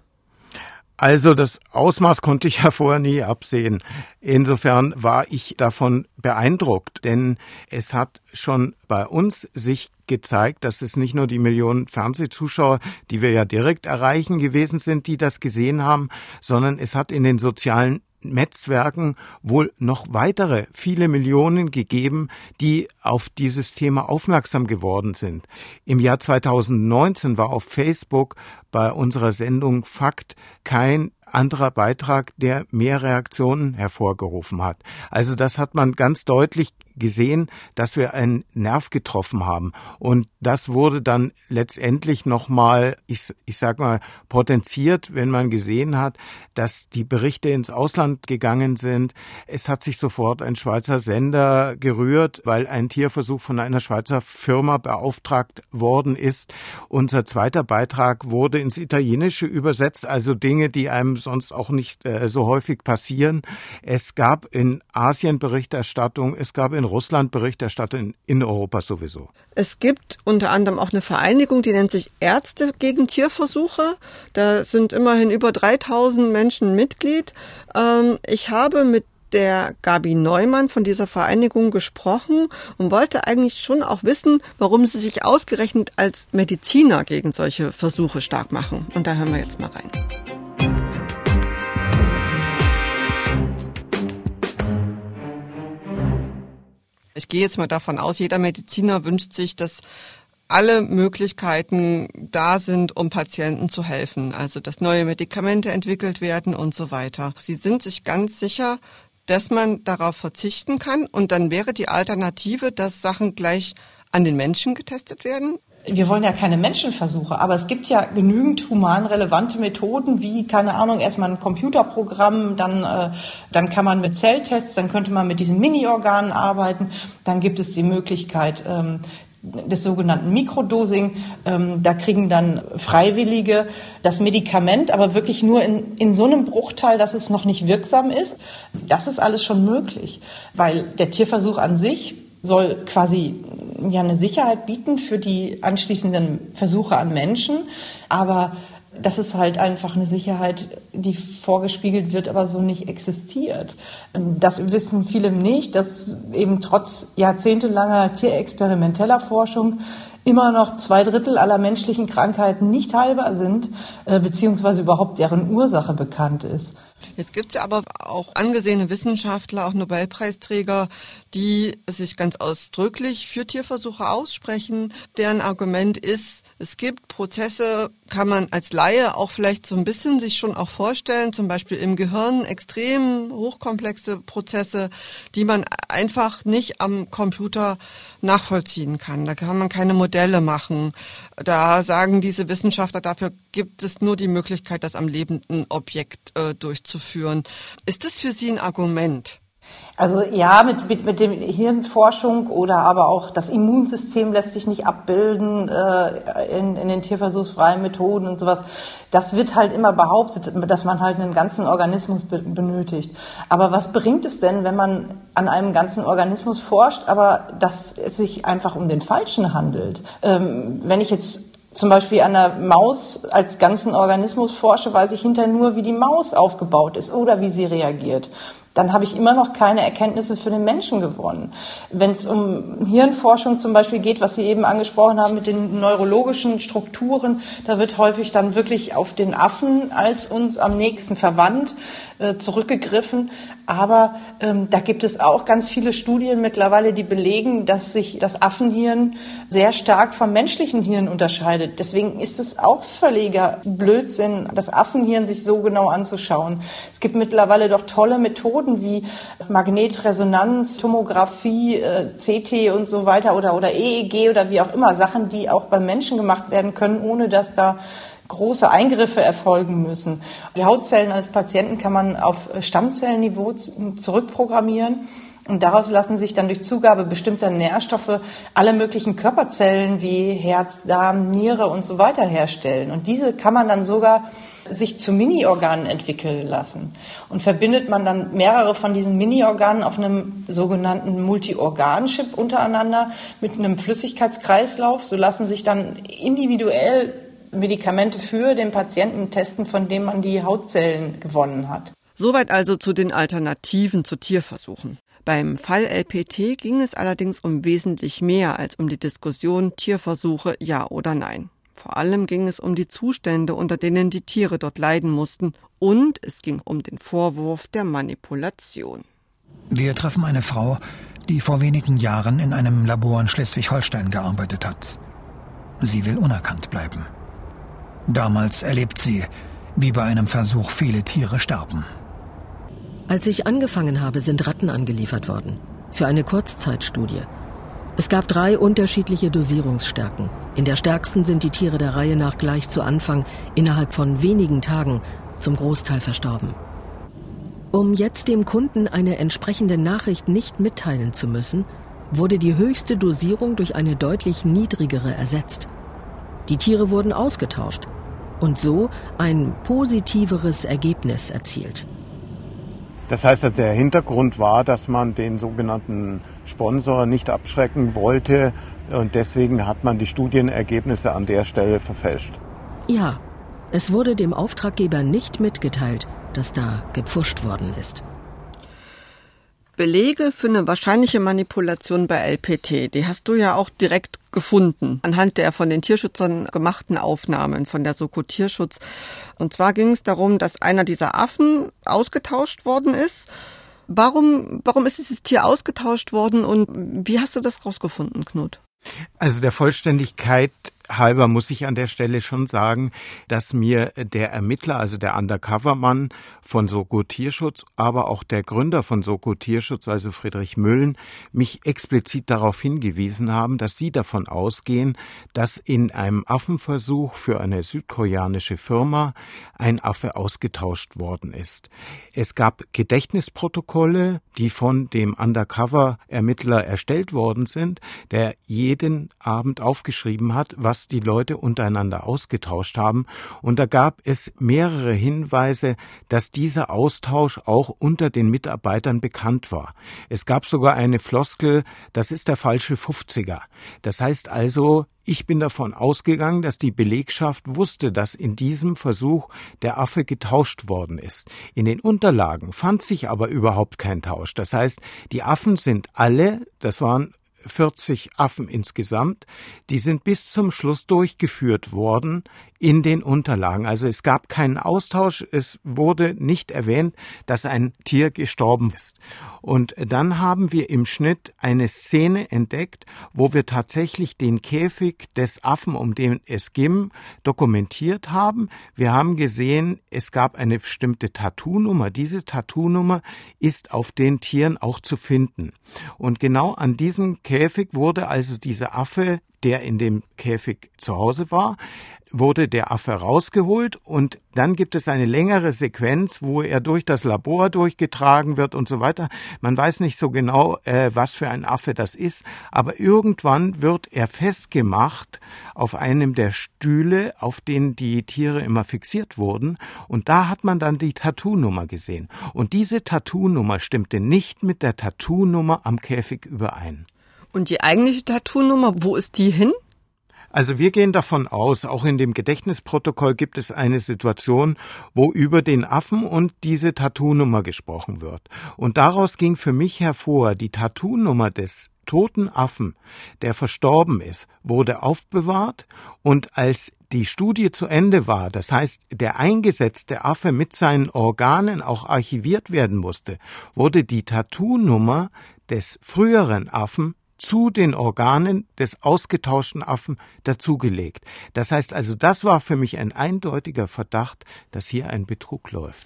Also das Ausmaß konnte ich ja vorher nie absehen. Insofern war ich davon beeindruckt, denn es hat schon bei uns sich gezeigt, dass es nicht nur die Millionen Fernsehzuschauer, die wir ja direkt erreichen gewesen sind, die das gesehen haben, sondern es hat in den sozialen Netzwerken wohl noch weitere viele Millionen gegeben, die auf dieses Thema aufmerksam geworden sind. Im Jahr 2019 war auf Facebook bei unserer Sendung Fakt kein anderer Beitrag, der mehr Reaktionen hervorgerufen hat. Also das hat man ganz deutlich gesehen, dass wir einen Nerv getroffen haben. Und das wurde dann letztendlich nochmal, ich, ich sag mal, potenziert, wenn man gesehen hat, dass die Berichte ins Ausland gegangen sind. Es hat sich sofort ein Schweizer Sender gerührt, weil ein Tierversuch von einer Schweizer Firma beauftragt worden ist. Unser zweiter Beitrag wurde ins Italienische übersetzt, also Dinge, die einem sonst auch nicht äh, so häufig passieren. Es gab in Asien Berichterstattung, es gab in Russland Berichterstattung, in Europa sowieso. Es gibt unter anderem auch eine Vereinigung, die nennt sich Ärzte gegen Tierversuche. Da sind immerhin über 3000 Menschen Mitglied. Ähm, ich habe mit der Gabi Neumann von dieser Vereinigung gesprochen und wollte eigentlich schon auch wissen, warum sie sich ausgerechnet als Mediziner gegen solche Versuche stark machen. Und da hören wir jetzt mal rein. Ich gehe jetzt mal davon aus, jeder Mediziner wünscht sich, dass alle Möglichkeiten da sind, um Patienten zu helfen. Also, dass neue Medikamente entwickelt werden und so weiter. Sie sind sich ganz sicher, dass man darauf verzichten kann und dann wäre die Alternative, dass Sachen gleich an den Menschen getestet werden? Wir wollen ja keine Menschenversuche, aber es gibt ja genügend humanrelevante Methoden, wie, keine Ahnung, erstmal ein Computerprogramm, dann, äh, dann kann man mit Zelltests, dann könnte man mit diesen Mini-Organen arbeiten, dann gibt es die Möglichkeit, ähm, des sogenannten Mikrodosing. Ähm, da kriegen dann Freiwillige das Medikament, aber wirklich nur in, in so einem Bruchteil, dass es noch nicht wirksam ist. Das ist alles schon möglich, weil der Tierversuch an sich soll quasi ja eine Sicherheit bieten für die anschließenden Versuche an Menschen, aber das ist halt einfach eine Sicherheit, die vorgespiegelt wird, aber so nicht existiert. Das wissen viele nicht, dass eben trotz jahrzehntelanger tierexperimenteller Forschung immer noch zwei Drittel aller menschlichen Krankheiten nicht heilbar sind, äh, beziehungsweise überhaupt deren Ursache bekannt ist. Jetzt gibt es ja aber auch angesehene Wissenschaftler, auch Nobelpreisträger, die sich ganz ausdrücklich für Tierversuche aussprechen. Deren Argument ist, es gibt Prozesse, kann man als Laie auch vielleicht so ein bisschen sich schon auch vorstellen, zum Beispiel im Gehirn extrem hochkomplexe Prozesse, die man einfach nicht am Computer nachvollziehen kann. Da kann man keine Modelle machen. Da sagen diese Wissenschaftler, dafür gibt es nur die Möglichkeit, das am lebenden Objekt äh, durchzuführen. Ist das für Sie ein Argument? Also ja, mit, mit, mit dem Hirnforschung oder aber auch das Immunsystem lässt sich nicht abbilden äh, in, in den tierversuchsfreien Methoden und sowas. Das wird halt immer behauptet, dass man halt einen ganzen Organismus be benötigt. Aber was bringt es denn, wenn man an einem ganzen Organismus forscht, aber dass es sich einfach um den Falschen handelt? Ähm, wenn ich jetzt zum Beispiel an der Maus als ganzen Organismus forsche, weiß ich hinterher nur, wie die Maus aufgebaut ist oder wie sie reagiert dann habe ich immer noch keine Erkenntnisse für den Menschen gewonnen. Wenn es um Hirnforschung zum Beispiel geht, was Sie eben angesprochen haben mit den neurologischen Strukturen, da wird häufig dann wirklich auf den Affen als uns am nächsten verwandt äh, zurückgegriffen. Aber ähm, da gibt es auch ganz viele Studien mittlerweile, die belegen, dass sich das Affenhirn sehr stark vom menschlichen Hirn unterscheidet. Deswegen ist es auch völliger Blödsinn, das Affenhirn sich so genau anzuschauen. Es gibt mittlerweile doch tolle Methoden wie Magnetresonanz, Tomographie, äh, CT und so weiter oder, oder EEG oder wie auch immer. Sachen, die auch beim Menschen gemacht werden können, ohne dass da große Eingriffe erfolgen müssen. Die Hautzellen eines Patienten kann man auf Stammzellenniveau zurückprogrammieren. Und daraus lassen sich dann durch Zugabe bestimmter Nährstoffe alle möglichen Körperzellen wie Herz, Darm, Niere und so weiter herstellen. Und diese kann man dann sogar sich zu Mini-Organen entwickeln lassen. Und verbindet man dann mehrere von diesen Mini-Organen auf einem sogenannten Multi-Organ-Chip untereinander mit einem Flüssigkeitskreislauf, so lassen sich dann individuell Medikamente für den Patienten testen, von dem man die Hautzellen gewonnen hat. Soweit also zu den Alternativen zu Tierversuchen. Beim Fall LPT ging es allerdings um wesentlich mehr als um die Diskussion Tierversuche ja oder nein. Vor allem ging es um die Zustände, unter denen die Tiere dort leiden mussten, und es ging um den Vorwurf der Manipulation. Wir treffen eine Frau, die vor wenigen Jahren in einem Labor in Schleswig-Holstein gearbeitet hat. Sie will unerkannt bleiben. Damals erlebt sie, wie bei einem Versuch viele Tiere sterben. Als ich angefangen habe, sind Ratten angeliefert worden. Für eine Kurzzeitstudie. Es gab drei unterschiedliche Dosierungsstärken. In der stärksten sind die Tiere der Reihe nach gleich zu Anfang innerhalb von wenigen Tagen zum Großteil verstorben. Um jetzt dem Kunden eine entsprechende Nachricht nicht mitteilen zu müssen, wurde die höchste Dosierung durch eine deutlich niedrigere ersetzt. Die Tiere wurden ausgetauscht und so ein positiveres Ergebnis erzielt. Das heißt, der Hintergrund war, dass man den sogenannten Sponsor nicht abschrecken wollte und deswegen hat man die Studienergebnisse an der Stelle verfälscht. Ja, es wurde dem Auftraggeber nicht mitgeteilt, dass da gepfuscht worden ist. Belege für eine wahrscheinliche Manipulation bei LPT, die hast du ja auch direkt gefunden, anhand der von den Tierschützern gemachten Aufnahmen von der Soko Tierschutz. Und zwar ging es darum, dass einer dieser Affen ausgetauscht worden ist. Warum, warum ist dieses Tier ausgetauscht worden und wie hast du das rausgefunden, Knut? Also der Vollständigkeit halber muss ich an der Stelle schon sagen, dass mir der Ermittler, also der Undercover-Mann von Soko Tierschutz, aber auch der Gründer von Soko Tierschutz, also Friedrich Müllen, mich explizit darauf hingewiesen haben, dass sie davon ausgehen, dass in einem Affenversuch für eine südkoreanische Firma ein Affe ausgetauscht worden ist. Es gab Gedächtnisprotokolle, die von dem Undercover-Ermittler erstellt worden sind, der jeden Abend aufgeschrieben hat, was was die Leute untereinander ausgetauscht haben. Und da gab es mehrere Hinweise, dass dieser Austausch auch unter den Mitarbeitern bekannt war. Es gab sogar eine Floskel, das ist der falsche 50er. Das heißt also, ich bin davon ausgegangen, dass die Belegschaft wusste, dass in diesem Versuch der Affe getauscht worden ist. In den Unterlagen fand sich aber überhaupt kein Tausch. Das heißt, die Affen sind alle, das waren 40 Affen insgesamt, die sind bis zum Schluss durchgeführt worden in den Unterlagen. Also es gab keinen Austausch, es wurde nicht erwähnt, dass ein Tier gestorben ist. Und dann haben wir im Schnitt eine Szene entdeckt, wo wir tatsächlich den Käfig des Affen, um den es ging, dokumentiert haben. Wir haben gesehen, es gab eine bestimmte Tattoo-Nummer. Diese Tattoo-Nummer ist auf den Tieren auch zu finden. Und genau an diesem Käfig wurde also dieser Affe der in dem Käfig zu Hause war, wurde der Affe rausgeholt und dann gibt es eine längere Sequenz, wo er durch das Labor durchgetragen wird und so weiter. Man weiß nicht so genau, äh, was für ein Affe das ist, aber irgendwann wird er festgemacht auf einem der Stühle, auf denen die Tiere immer fixiert wurden und da hat man dann die Tattoo-Nummer gesehen. Und diese Tattoo-Nummer stimmte nicht mit der Tattoo-Nummer am Käfig überein. Und die eigentliche Tattoo-Nummer, wo ist die hin? Also wir gehen davon aus, auch in dem Gedächtnisprotokoll gibt es eine Situation, wo über den Affen und diese Tattoo-Nummer gesprochen wird. Und daraus ging für mich hervor, die Tattoo-Nummer des toten Affen, der verstorben ist, wurde aufbewahrt und als die Studie zu Ende war, das heißt, der eingesetzte Affe mit seinen Organen auch archiviert werden musste, wurde die Tattoo-Nummer des früheren Affen zu den Organen des ausgetauschten Affen dazugelegt. Das heißt also, das war für mich ein eindeutiger Verdacht, dass hier ein Betrug läuft.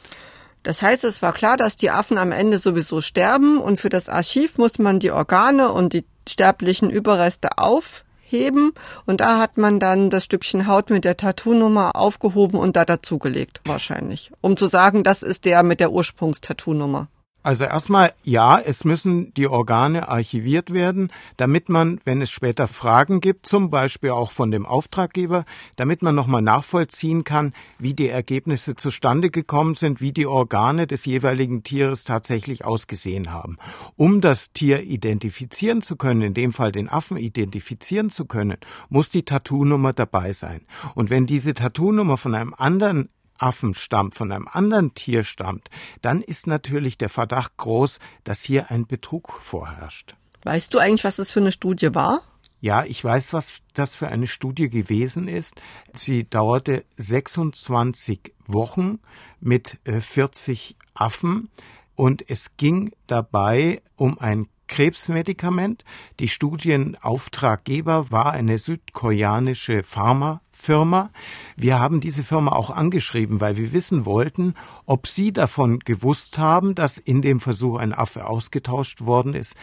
Das heißt, es war klar, dass die Affen am Ende sowieso sterben und für das Archiv muss man die Organe und die sterblichen Überreste aufheben und da hat man dann das Stückchen Haut mit der Tattoo-Nummer aufgehoben und da dazugelegt, wahrscheinlich, um zu sagen, das ist der mit der Ursprungstattoo-Nummer. Also erstmal, ja, es müssen die Organe archiviert werden, damit man, wenn es später Fragen gibt, zum Beispiel auch von dem Auftraggeber, damit man nochmal nachvollziehen kann, wie die Ergebnisse zustande gekommen sind, wie die Organe des jeweiligen Tieres tatsächlich ausgesehen haben. Um das Tier identifizieren zu können, in dem Fall den Affen identifizieren zu können, muss die Tattoo-Nummer dabei sein. Und wenn diese Tattoo-Nummer von einem anderen Affen stammt, von einem anderen Tier stammt, dann ist natürlich der Verdacht groß, dass hier ein Betrug vorherrscht. Weißt du eigentlich, was es für eine Studie war? Ja, ich weiß, was das für eine Studie gewesen ist. Sie dauerte 26 Wochen mit 40 äh, Affen und es ging dabei um ein Krebsmedikament. Die Studienauftraggeber war eine südkoreanische Pharmafirma. Wir haben diese Firma auch angeschrieben, weil wir wissen wollten, ob sie davon gewusst haben, dass in dem Versuch ein Affe ausgetauscht worden ist.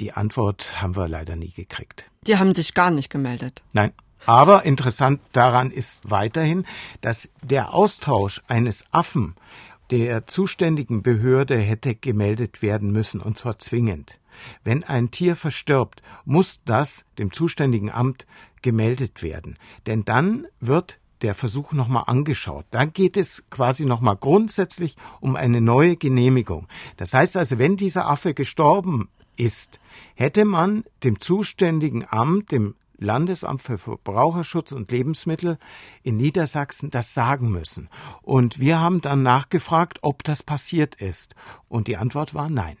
Die Antwort haben wir leider nie gekriegt. Die haben sich gar nicht gemeldet. Nein. Aber interessant daran ist weiterhin, dass der Austausch eines Affen der zuständigen Behörde hätte gemeldet werden müssen, und zwar zwingend. Wenn ein Tier verstirbt, muss das dem zuständigen Amt gemeldet werden. Denn dann wird der Versuch nochmal angeschaut. Dann geht es quasi nochmal grundsätzlich um eine neue Genehmigung. Das heißt also, wenn dieser Affe gestorben ist, hätte man dem zuständigen Amt, dem Landesamt für Verbraucherschutz und Lebensmittel in Niedersachsen das sagen müssen. Und wir haben dann nachgefragt, ob das passiert ist. Und die Antwort war nein.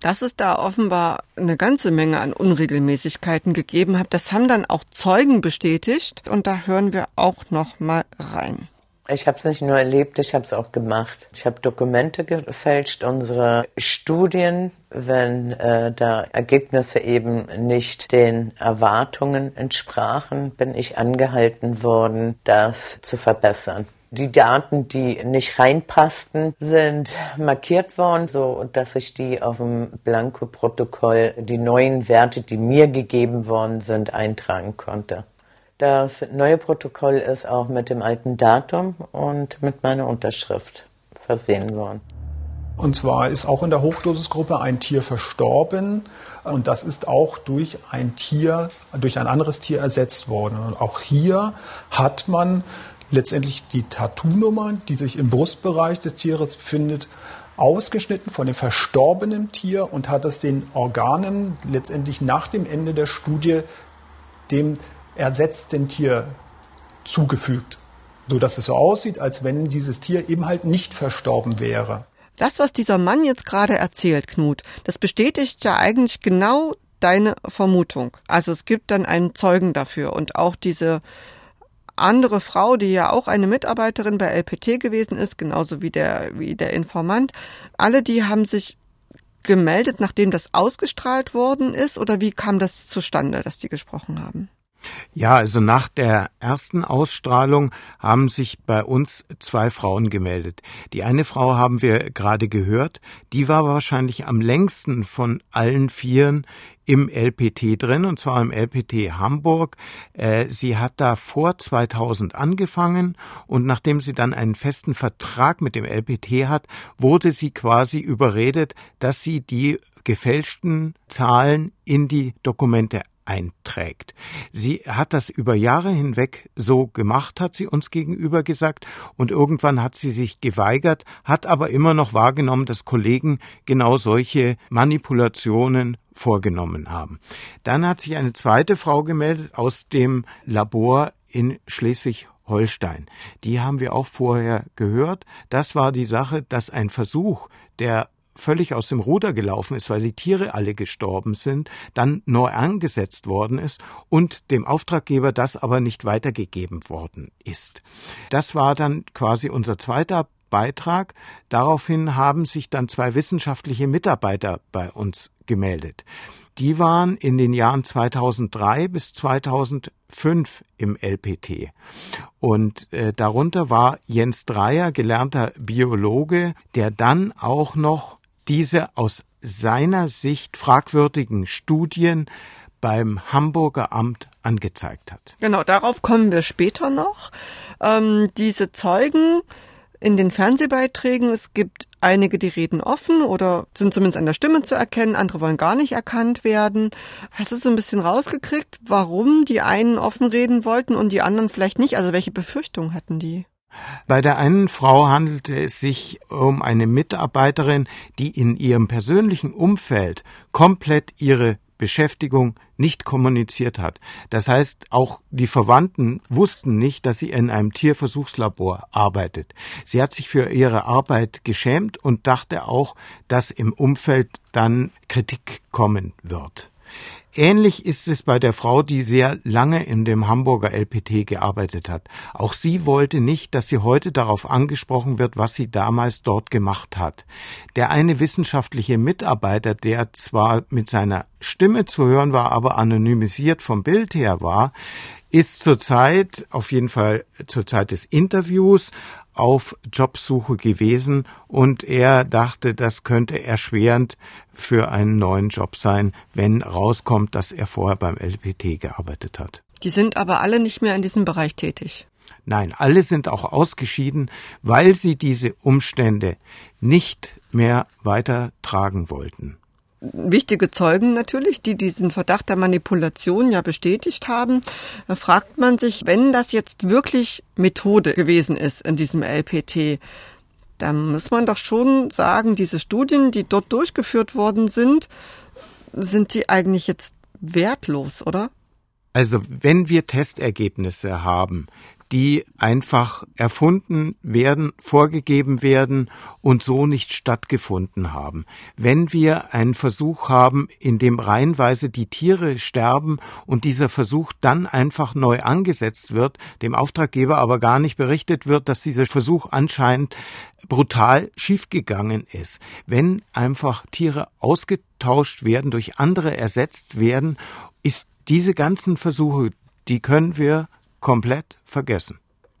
Dass es da offenbar eine ganze Menge an Unregelmäßigkeiten gegeben hat, das haben dann auch Zeugen bestätigt. Und da hören wir auch noch mal rein. Ich habe es nicht nur erlebt, ich habe es auch gemacht. Ich habe Dokumente gefälscht, unsere Studien, wenn äh, da Ergebnisse eben nicht den Erwartungen entsprachen, bin ich angehalten worden, das zu verbessern. Die Daten, die nicht reinpassten, sind markiert worden, so dass ich die auf dem Blanko-Protokoll, die neuen Werte, die mir gegeben worden sind, eintragen konnte. Das neue Protokoll ist auch mit dem alten Datum und mit meiner Unterschrift versehen worden. Und zwar ist auch in der Hochdosisgruppe ein Tier verstorben und das ist auch durch ein Tier, durch ein anderes Tier ersetzt worden. Und auch hier hat man letztendlich die Tattoo-Nummer, die sich im Brustbereich des Tieres findet, ausgeschnitten von dem verstorbenen Tier und hat es den Organen letztendlich nach dem Ende der Studie dem ersetzten Tier zugefügt, so dass es so aussieht, als wenn dieses Tier eben halt nicht verstorben wäre. Das, was dieser Mann jetzt gerade erzählt, Knut, das bestätigt ja eigentlich genau deine Vermutung. Also es gibt dann einen Zeugen dafür und auch diese andere Frau, die ja auch eine Mitarbeiterin bei LPT gewesen ist, genauso wie der, wie der Informant. Alle, die haben sich gemeldet, nachdem das ausgestrahlt worden ist, oder wie kam das zustande, dass die gesprochen haben? Ja, also nach der ersten Ausstrahlung haben sich bei uns zwei Frauen gemeldet. Die eine Frau haben wir gerade gehört, die war wahrscheinlich am längsten von allen Vieren im LPT drin, und zwar im LPT Hamburg. Äh, sie hat da vor 2000 angefangen und nachdem sie dann einen festen Vertrag mit dem LPT hat, wurde sie quasi überredet, dass sie die gefälschten Zahlen in die Dokumente einträgt. Sie hat das über Jahre hinweg so gemacht, hat sie uns gegenüber gesagt, und irgendwann hat sie sich geweigert, hat aber immer noch wahrgenommen, dass Kollegen genau solche Manipulationen vorgenommen haben. Dann hat sich eine zweite Frau gemeldet aus dem Labor in Schleswig Holstein. Die haben wir auch vorher gehört. Das war die Sache, dass ein Versuch der völlig aus dem Ruder gelaufen ist, weil die Tiere alle gestorben sind, dann neu angesetzt worden ist und dem Auftraggeber das aber nicht weitergegeben worden ist. Das war dann quasi unser zweiter Beitrag. Daraufhin haben sich dann zwei wissenschaftliche Mitarbeiter bei uns gemeldet. Die waren in den Jahren 2003 bis 2005 im LPT. Und äh, darunter war Jens Dreier, gelernter Biologe, der dann auch noch diese aus seiner Sicht fragwürdigen Studien beim Hamburger Amt angezeigt hat. Genau, darauf kommen wir später noch. Ähm, diese Zeugen in den Fernsehbeiträgen, es gibt einige, die reden offen oder sind zumindest an der Stimme zu erkennen, andere wollen gar nicht erkannt werden. Hast du so ein bisschen rausgekriegt, warum die einen offen reden wollten und die anderen vielleicht nicht? Also welche Befürchtungen hatten die? Bei der einen Frau handelte es sich um eine Mitarbeiterin, die in ihrem persönlichen Umfeld komplett ihre Beschäftigung nicht kommuniziert hat. Das heißt, auch die Verwandten wussten nicht, dass sie in einem Tierversuchslabor arbeitet. Sie hat sich für ihre Arbeit geschämt und dachte auch, dass im Umfeld dann Kritik kommen wird. Ähnlich ist es bei der Frau, die sehr lange in dem Hamburger LPT gearbeitet hat. Auch sie wollte nicht, dass sie heute darauf angesprochen wird, was sie damals dort gemacht hat. Der eine wissenschaftliche Mitarbeiter, der zwar mit seiner Stimme zu hören war, aber anonymisiert vom Bild her war, ist zurzeit, auf jeden Fall zur Zeit des Interviews, auf Jobsuche gewesen und er dachte, das könnte erschwerend für einen neuen Job sein, wenn rauskommt, dass er vorher beim LPT gearbeitet hat. Die sind aber alle nicht mehr in diesem Bereich tätig. Nein, alle sind auch ausgeschieden, weil sie diese Umstände nicht mehr weitertragen wollten wichtige Zeugen natürlich, die diesen Verdacht der Manipulation ja bestätigt haben. Da fragt man sich, wenn das jetzt wirklich Methode gewesen ist in diesem LPT, dann muss man doch schon sagen, diese Studien, die dort durchgeführt worden sind, sind die eigentlich jetzt wertlos, oder? Also wenn wir Testergebnisse haben, die einfach erfunden werden, vorgegeben werden und so nicht stattgefunden haben. Wenn wir einen Versuch haben, in dem reihenweise die Tiere sterben und dieser Versuch dann einfach neu angesetzt wird, dem Auftraggeber aber gar nicht berichtet wird, dass dieser Versuch anscheinend brutal schiefgegangen ist. Wenn einfach Tiere ausgetauscht werden, durch andere ersetzt werden, ist diese ganzen Versuche, die können wir komplett vergessen.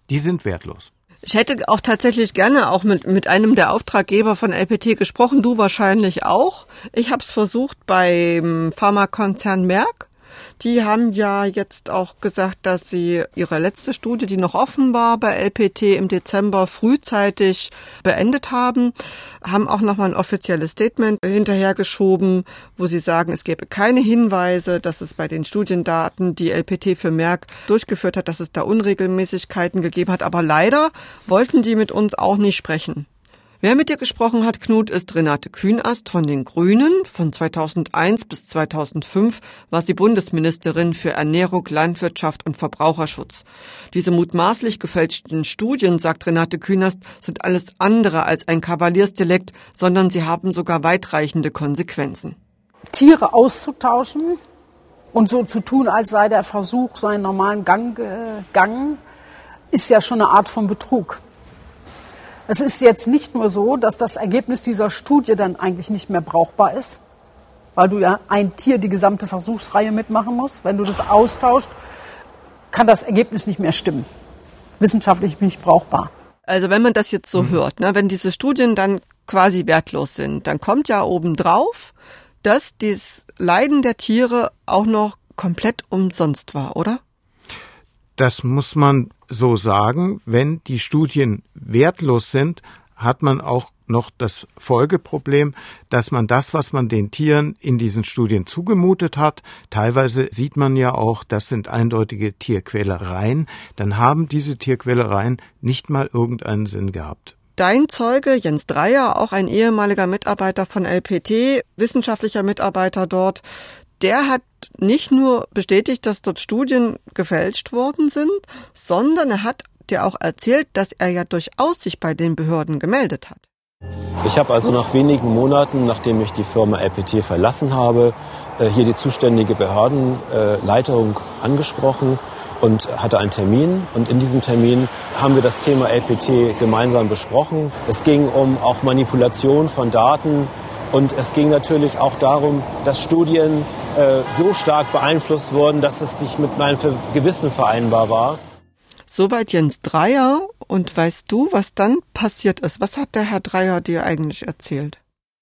Die sind wertlos. Ich hätte auch tatsächlich gerne auch mit, mit einem der Auftraggeber von LPT gesprochen, du wahrscheinlich auch. Ich habe es versucht beim Pharmakonzern Merck. Die haben ja jetzt auch gesagt, dass sie ihre letzte Studie, die noch offen war bei LPT im Dezember, frühzeitig beendet haben, haben auch nochmal ein offizielles Statement hinterhergeschoben, wo sie sagen, es gäbe keine Hinweise, dass es bei den Studiendaten, die LPT für Merck durchgeführt hat, dass es da Unregelmäßigkeiten gegeben hat. Aber leider wollten die mit uns auch nicht sprechen. Wer mit dir gesprochen hat, Knut, ist Renate Kühnast von den Grünen. Von 2001 bis 2005 war sie Bundesministerin für Ernährung, Landwirtschaft und Verbraucherschutz. Diese mutmaßlich gefälschten Studien, sagt Renate Kühnast, sind alles andere als ein Kavaliersdelikt, sondern sie haben sogar weitreichende Konsequenzen. Tiere auszutauschen und so zu tun, als sei der Versuch seinen normalen Gang gegangen, ist ja schon eine Art von Betrug. Es ist jetzt nicht nur so, dass das Ergebnis dieser Studie dann eigentlich nicht mehr brauchbar ist, weil du ja ein Tier die gesamte Versuchsreihe mitmachen musst. Wenn du das austauscht, kann das Ergebnis nicht mehr stimmen. Wissenschaftlich nicht brauchbar. Also wenn man das jetzt so mhm. hört, ne, wenn diese Studien dann quasi wertlos sind, dann kommt ja obendrauf, dass das Leiden der Tiere auch noch komplett umsonst war, oder? Das muss man so sagen. Wenn die Studien wertlos sind, hat man auch noch das Folgeproblem, dass man das, was man den Tieren in diesen Studien zugemutet hat, teilweise sieht man ja auch, das sind eindeutige Tierquälereien, dann haben diese Tierquälereien nicht mal irgendeinen Sinn gehabt. Dein Zeuge, Jens Dreier, auch ein ehemaliger Mitarbeiter von LPT, wissenschaftlicher Mitarbeiter dort, der hat nicht nur bestätigt, dass dort Studien gefälscht worden sind, sondern er hat dir auch erzählt, dass er ja durchaus sich bei den Behörden gemeldet hat. Ich habe also nach wenigen Monaten, nachdem ich die Firma LPT verlassen habe, äh, hier die zuständige Behördenleitung angesprochen und hatte einen Termin. Und in diesem Termin haben wir das Thema LPT gemeinsam besprochen. Es ging um auch Manipulation von Daten und es ging natürlich auch darum, dass Studien äh, so stark beeinflusst wurden, dass es sich mit meinem Gewissen vereinbar war. Soweit Jens Dreier. Und weißt du, was dann passiert ist? Was hat der Herr Dreier dir eigentlich erzählt?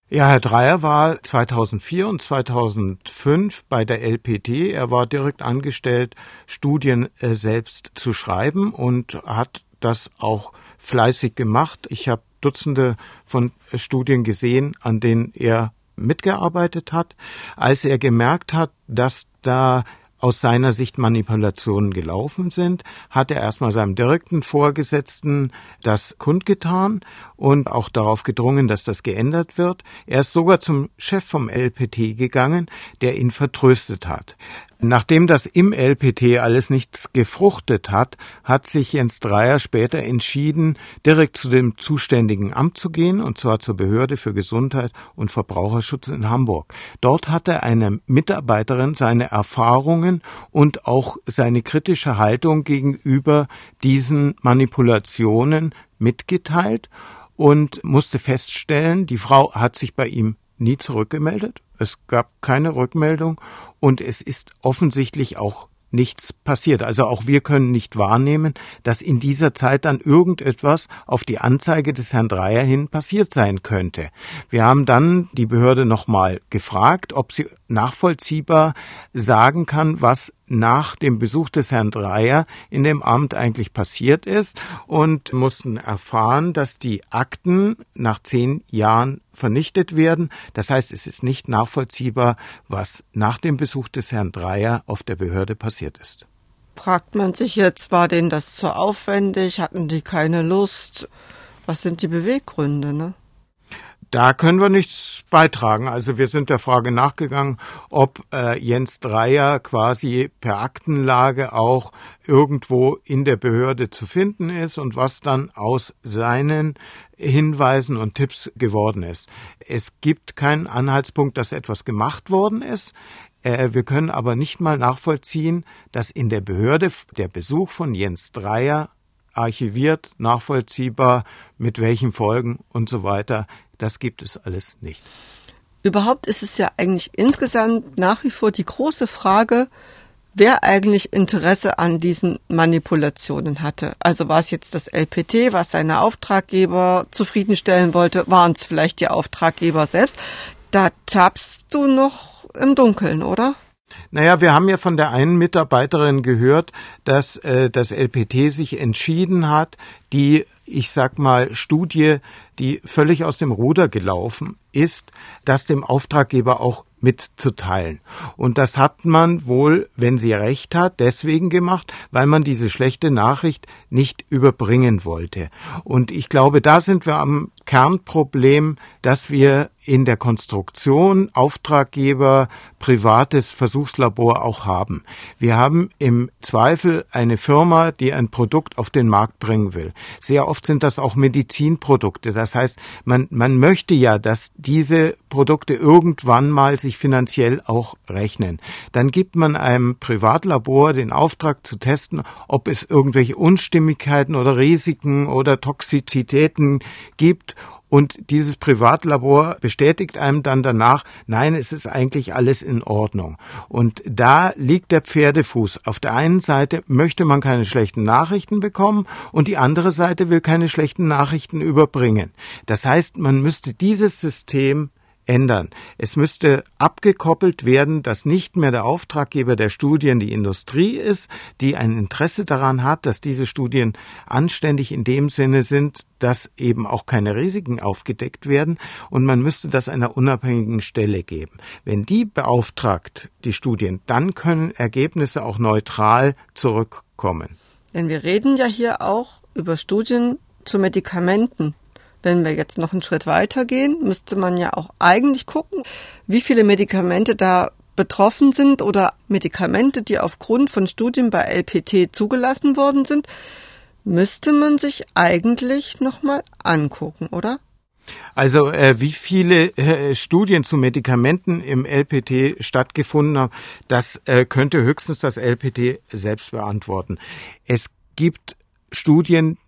Ja, Herr Dreier war 2004 und 2005 bei der LPT. Er war direkt angestellt, Studien äh, selbst zu schreiben und hat das auch fleißig gemacht. Ich habe Dutzende von Studien gesehen, an denen er mitgearbeitet hat, als er gemerkt hat, dass da aus seiner Sicht Manipulationen gelaufen sind, hat er erstmal seinem direkten Vorgesetzten das kundgetan und auch darauf gedrungen, dass das geändert wird. Er ist sogar zum Chef vom LPT gegangen, der ihn vertröstet hat. Nachdem das im LPT alles nichts gefruchtet hat, hat sich Jens Dreier später entschieden, direkt zu dem zuständigen Amt zu gehen, und zwar zur Behörde für Gesundheit und Verbraucherschutz in Hamburg. Dort hat er einer Mitarbeiterin seine Erfahrungen und auch seine kritische Haltung gegenüber diesen Manipulationen mitgeteilt und musste feststellen, die Frau hat sich bei ihm nie zurückgemeldet. Es gab keine Rückmeldung und es ist offensichtlich auch nichts passiert. Also auch wir können nicht wahrnehmen, dass in dieser Zeit dann irgendetwas auf die Anzeige des Herrn Dreier hin passiert sein könnte. Wir haben dann die Behörde nochmal gefragt, ob sie nachvollziehbar sagen kann, was nach dem Besuch des Herrn Dreier in dem Amt eigentlich passiert ist und mussten erfahren, dass die Akten nach zehn Jahren vernichtet werden. Das heißt, es ist nicht nachvollziehbar, was nach dem Besuch des Herrn Dreier auf der Behörde passiert ist. Fragt man sich jetzt, war denen das zu aufwendig? Hatten die keine Lust? Was sind die Beweggründe, ne? Da können wir nichts beitragen. Also wir sind der Frage nachgegangen, ob äh, Jens Dreier quasi per Aktenlage auch irgendwo in der Behörde zu finden ist und was dann aus seinen Hinweisen und Tipps geworden ist. Es gibt keinen Anhaltspunkt, dass etwas gemacht worden ist. Äh, wir können aber nicht mal nachvollziehen, dass in der Behörde der Besuch von Jens Dreier archiviert, nachvollziehbar, mit welchen Folgen und so weiter das gibt es alles nicht. Überhaupt ist es ja eigentlich insgesamt nach wie vor die große Frage, wer eigentlich Interesse an diesen Manipulationen hatte. Also war es jetzt das LPT, was seine Auftraggeber zufriedenstellen wollte, waren es vielleicht die Auftraggeber selbst. Da tappst du noch im Dunkeln, oder? Naja, wir haben ja von der einen Mitarbeiterin gehört, dass äh, das LPT sich entschieden hat, die, ich sag mal, Studie, die völlig aus dem Ruder gelaufen ist, das dem Auftraggeber auch mitzuteilen. Und das hat man wohl, wenn sie recht hat, deswegen gemacht, weil man diese schlechte Nachricht nicht überbringen wollte. Und ich glaube, da sind wir am Kernproblem, dass wir in der Konstruktion Auftraggeber privates Versuchslabor auch haben. Wir haben im Zweifel eine Firma, die ein Produkt auf den Markt bringen will. Sehr oft sind das auch Medizinprodukte. Das heißt, man, man möchte ja, dass diese Produkte irgendwann mal sich finanziell auch rechnen. Dann gibt man einem Privatlabor den Auftrag zu testen, ob es irgendwelche Unstimmigkeiten oder Risiken oder Toxizitäten gibt und dieses Privatlabor bestätigt einem dann danach, nein, es ist eigentlich alles in Ordnung. Und da liegt der Pferdefuß. Auf der einen Seite möchte man keine schlechten Nachrichten bekommen und die andere Seite will keine schlechten Nachrichten überbringen. Das heißt, man müsste dieses System ändern. Es müsste abgekoppelt werden, dass nicht mehr der Auftraggeber der Studien die Industrie ist, die ein Interesse daran hat, dass diese Studien anständig in dem Sinne sind, dass eben auch keine Risiken aufgedeckt werden und man müsste das einer unabhängigen Stelle geben. Wenn die beauftragt die Studien, dann können Ergebnisse auch neutral zurückkommen. Denn wir reden ja hier auch über Studien zu Medikamenten. Wenn wir jetzt noch einen Schritt weitergehen, müsste man ja auch eigentlich gucken, wie viele Medikamente da betroffen sind oder Medikamente, die aufgrund von Studien bei LPT zugelassen worden sind, müsste man sich eigentlich nochmal angucken, oder? Also äh, wie viele äh, Studien zu Medikamenten im LPT stattgefunden haben, das äh, könnte höchstens das LPT selbst beantworten. Es gibt Studien,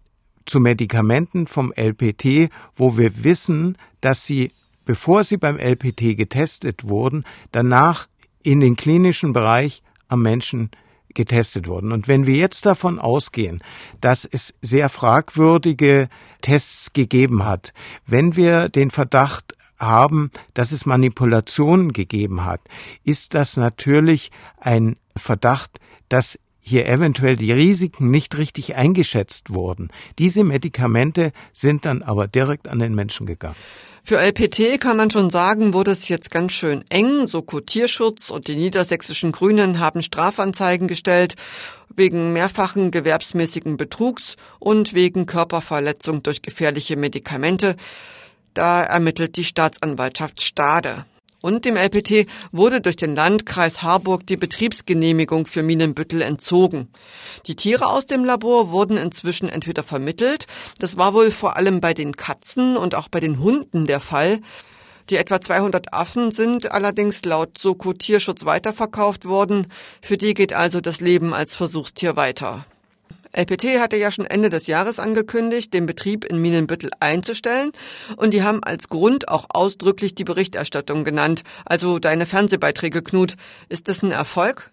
zu Medikamenten vom LPT, wo wir wissen, dass sie, bevor sie beim LPT getestet wurden, danach in den klinischen Bereich am Menschen getestet wurden. Und wenn wir jetzt davon ausgehen, dass es sehr fragwürdige Tests gegeben hat, wenn wir den Verdacht haben, dass es Manipulationen gegeben hat, ist das natürlich ein Verdacht, dass hier eventuell die Risiken nicht richtig eingeschätzt wurden. Diese Medikamente sind dann aber direkt an den Menschen gegangen. Für LPT kann man schon sagen, wurde es jetzt ganz schön eng. Soko Tierschutz und die niedersächsischen Grünen haben Strafanzeigen gestellt wegen mehrfachen gewerbsmäßigen Betrugs und wegen Körperverletzung durch gefährliche Medikamente. Da ermittelt die Staatsanwaltschaft Stade. Und dem LPT wurde durch den Landkreis Harburg die Betriebsgenehmigung für Minenbüttel entzogen. Die Tiere aus dem Labor wurden inzwischen entweder vermittelt, das war wohl vor allem bei den Katzen und auch bei den Hunden der Fall. Die etwa 200 Affen sind allerdings laut Soko Tierschutz weiterverkauft worden. Für die geht also das Leben als Versuchstier weiter. LPT hatte ja schon Ende des Jahres angekündigt, den Betrieb in Minenbüttel einzustellen und die haben als Grund auch ausdrücklich die Berichterstattung genannt. Also deine Fernsehbeiträge, Knut. Ist das ein Erfolg?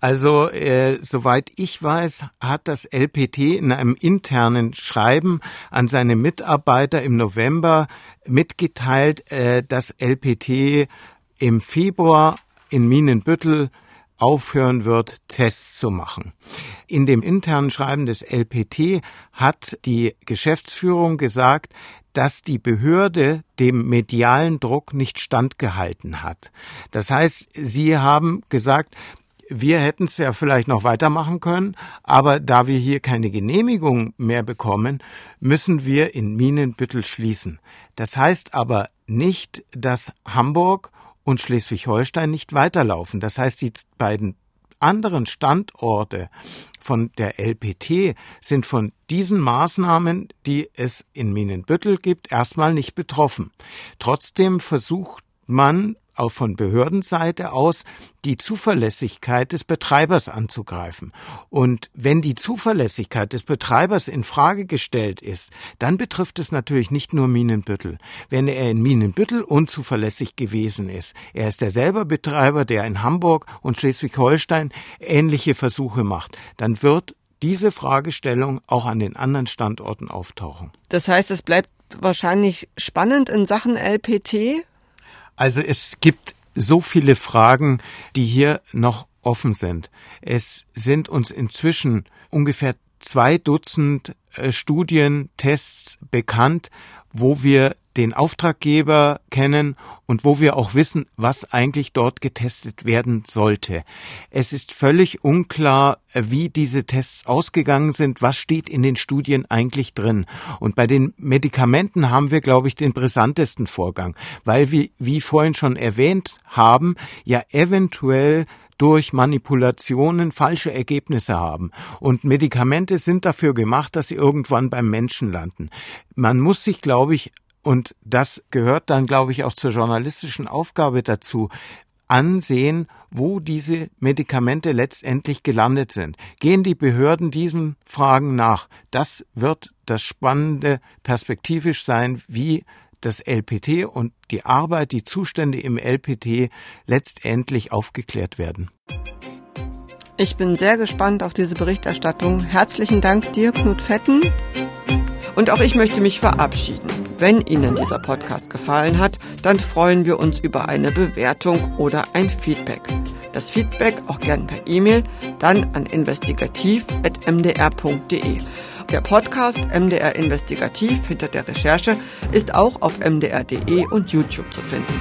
Also, äh, soweit ich weiß, hat das LPT in einem internen Schreiben an seine Mitarbeiter im November mitgeteilt, äh, dass LPT im Februar in Minenbüttel aufhören wird, Tests zu machen. In dem internen Schreiben des LPT hat die Geschäftsführung gesagt, dass die Behörde dem medialen Druck nicht standgehalten hat. Das heißt, sie haben gesagt, wir hätten es ja vielleicht noch weitermachen können, aber da wir hier keine Genehmigung mehr bekommen, müssen wir in Minenbüttel schließen. Das heißt aber nicht, dass Hamburg und Schleswig-Holstein nicht weiterlaufen. Das heißt, die beiden anderen Standorte von der LPT sind von diesen Maßnahmen, die es in Minenbüttel gibt, erstmal nicht betroffen. Trotzdem versucht man auch von Behördenseite aus die Zuverlässigkeit des Betreibers anzugreifen. Und wenn die Zuverlässigkeit des Betreibers in Frage gestellt ist, dann betrifft es natürlich nicht nur Minenbüttel. Wenn er in Minenbüttel unzuverlässig gewesen ist, er ist derselbe Betreiber, der in Hamburg und Schleswig-Holstein ähnliche Versuche macht, dann wird diese Fragestellung auch an den anderen Standorten auftauchen. Das heißt, es bleibt wahrscheinlich spannend in Sachen LPT, also es gibt so viele Fragen, die hier noch offen sind. Es sind uns inzwischen ungefähr zwei Dutzend äh, Studien, Tests bekannt, wo wir den Auftraggeber kennen und wo wir auch wissen, was eigentlich dort getestet werden sollte. Es ist völlig unklar, wie diese Tests ausgegangen sind, was steht in den Studien eigentlich drin. Und bei den Medikamenten haben wir, glaube ich, den brisantesten Vorgang, weil wir, wie vorhin schon erwähnt haben, ja eventuell durch Manipulationen falsche Ergebnisse haben. Und Medikamente sind dafür gemacht, dass sie irgendwann beim Menschen landen. Man muss sich, glaube ich, und das gehört dann, glaube ich, auch zur journalistischen Aufgabe dazu, ansehen, wo diese Medikamente letztendlich gelandet sind. Gehen die Behörden diesen Fragen nach? Das wird das Spannende perspektivisch sein, wie das LPT und die Arbeit, die Zustände im LPT letztendlich aufgeklärt werden. Ich bin sehr gespannt auf diese Berichterstattung. Herzlichen Dank dir, Knut Fetten. Und auch ich möchte mich verabschieden. Wenn Ihnen dieser Podcast gefallen hat, dann freuen wir uns über eine Bewertung oder ein Feedback. Das Feedback auch gern per E-Mail, dann an investigativ.mdr.de. Der Podcast MDR Investigativ hinter der Recherche ist auch auf mdr.de und YouTube zu finden.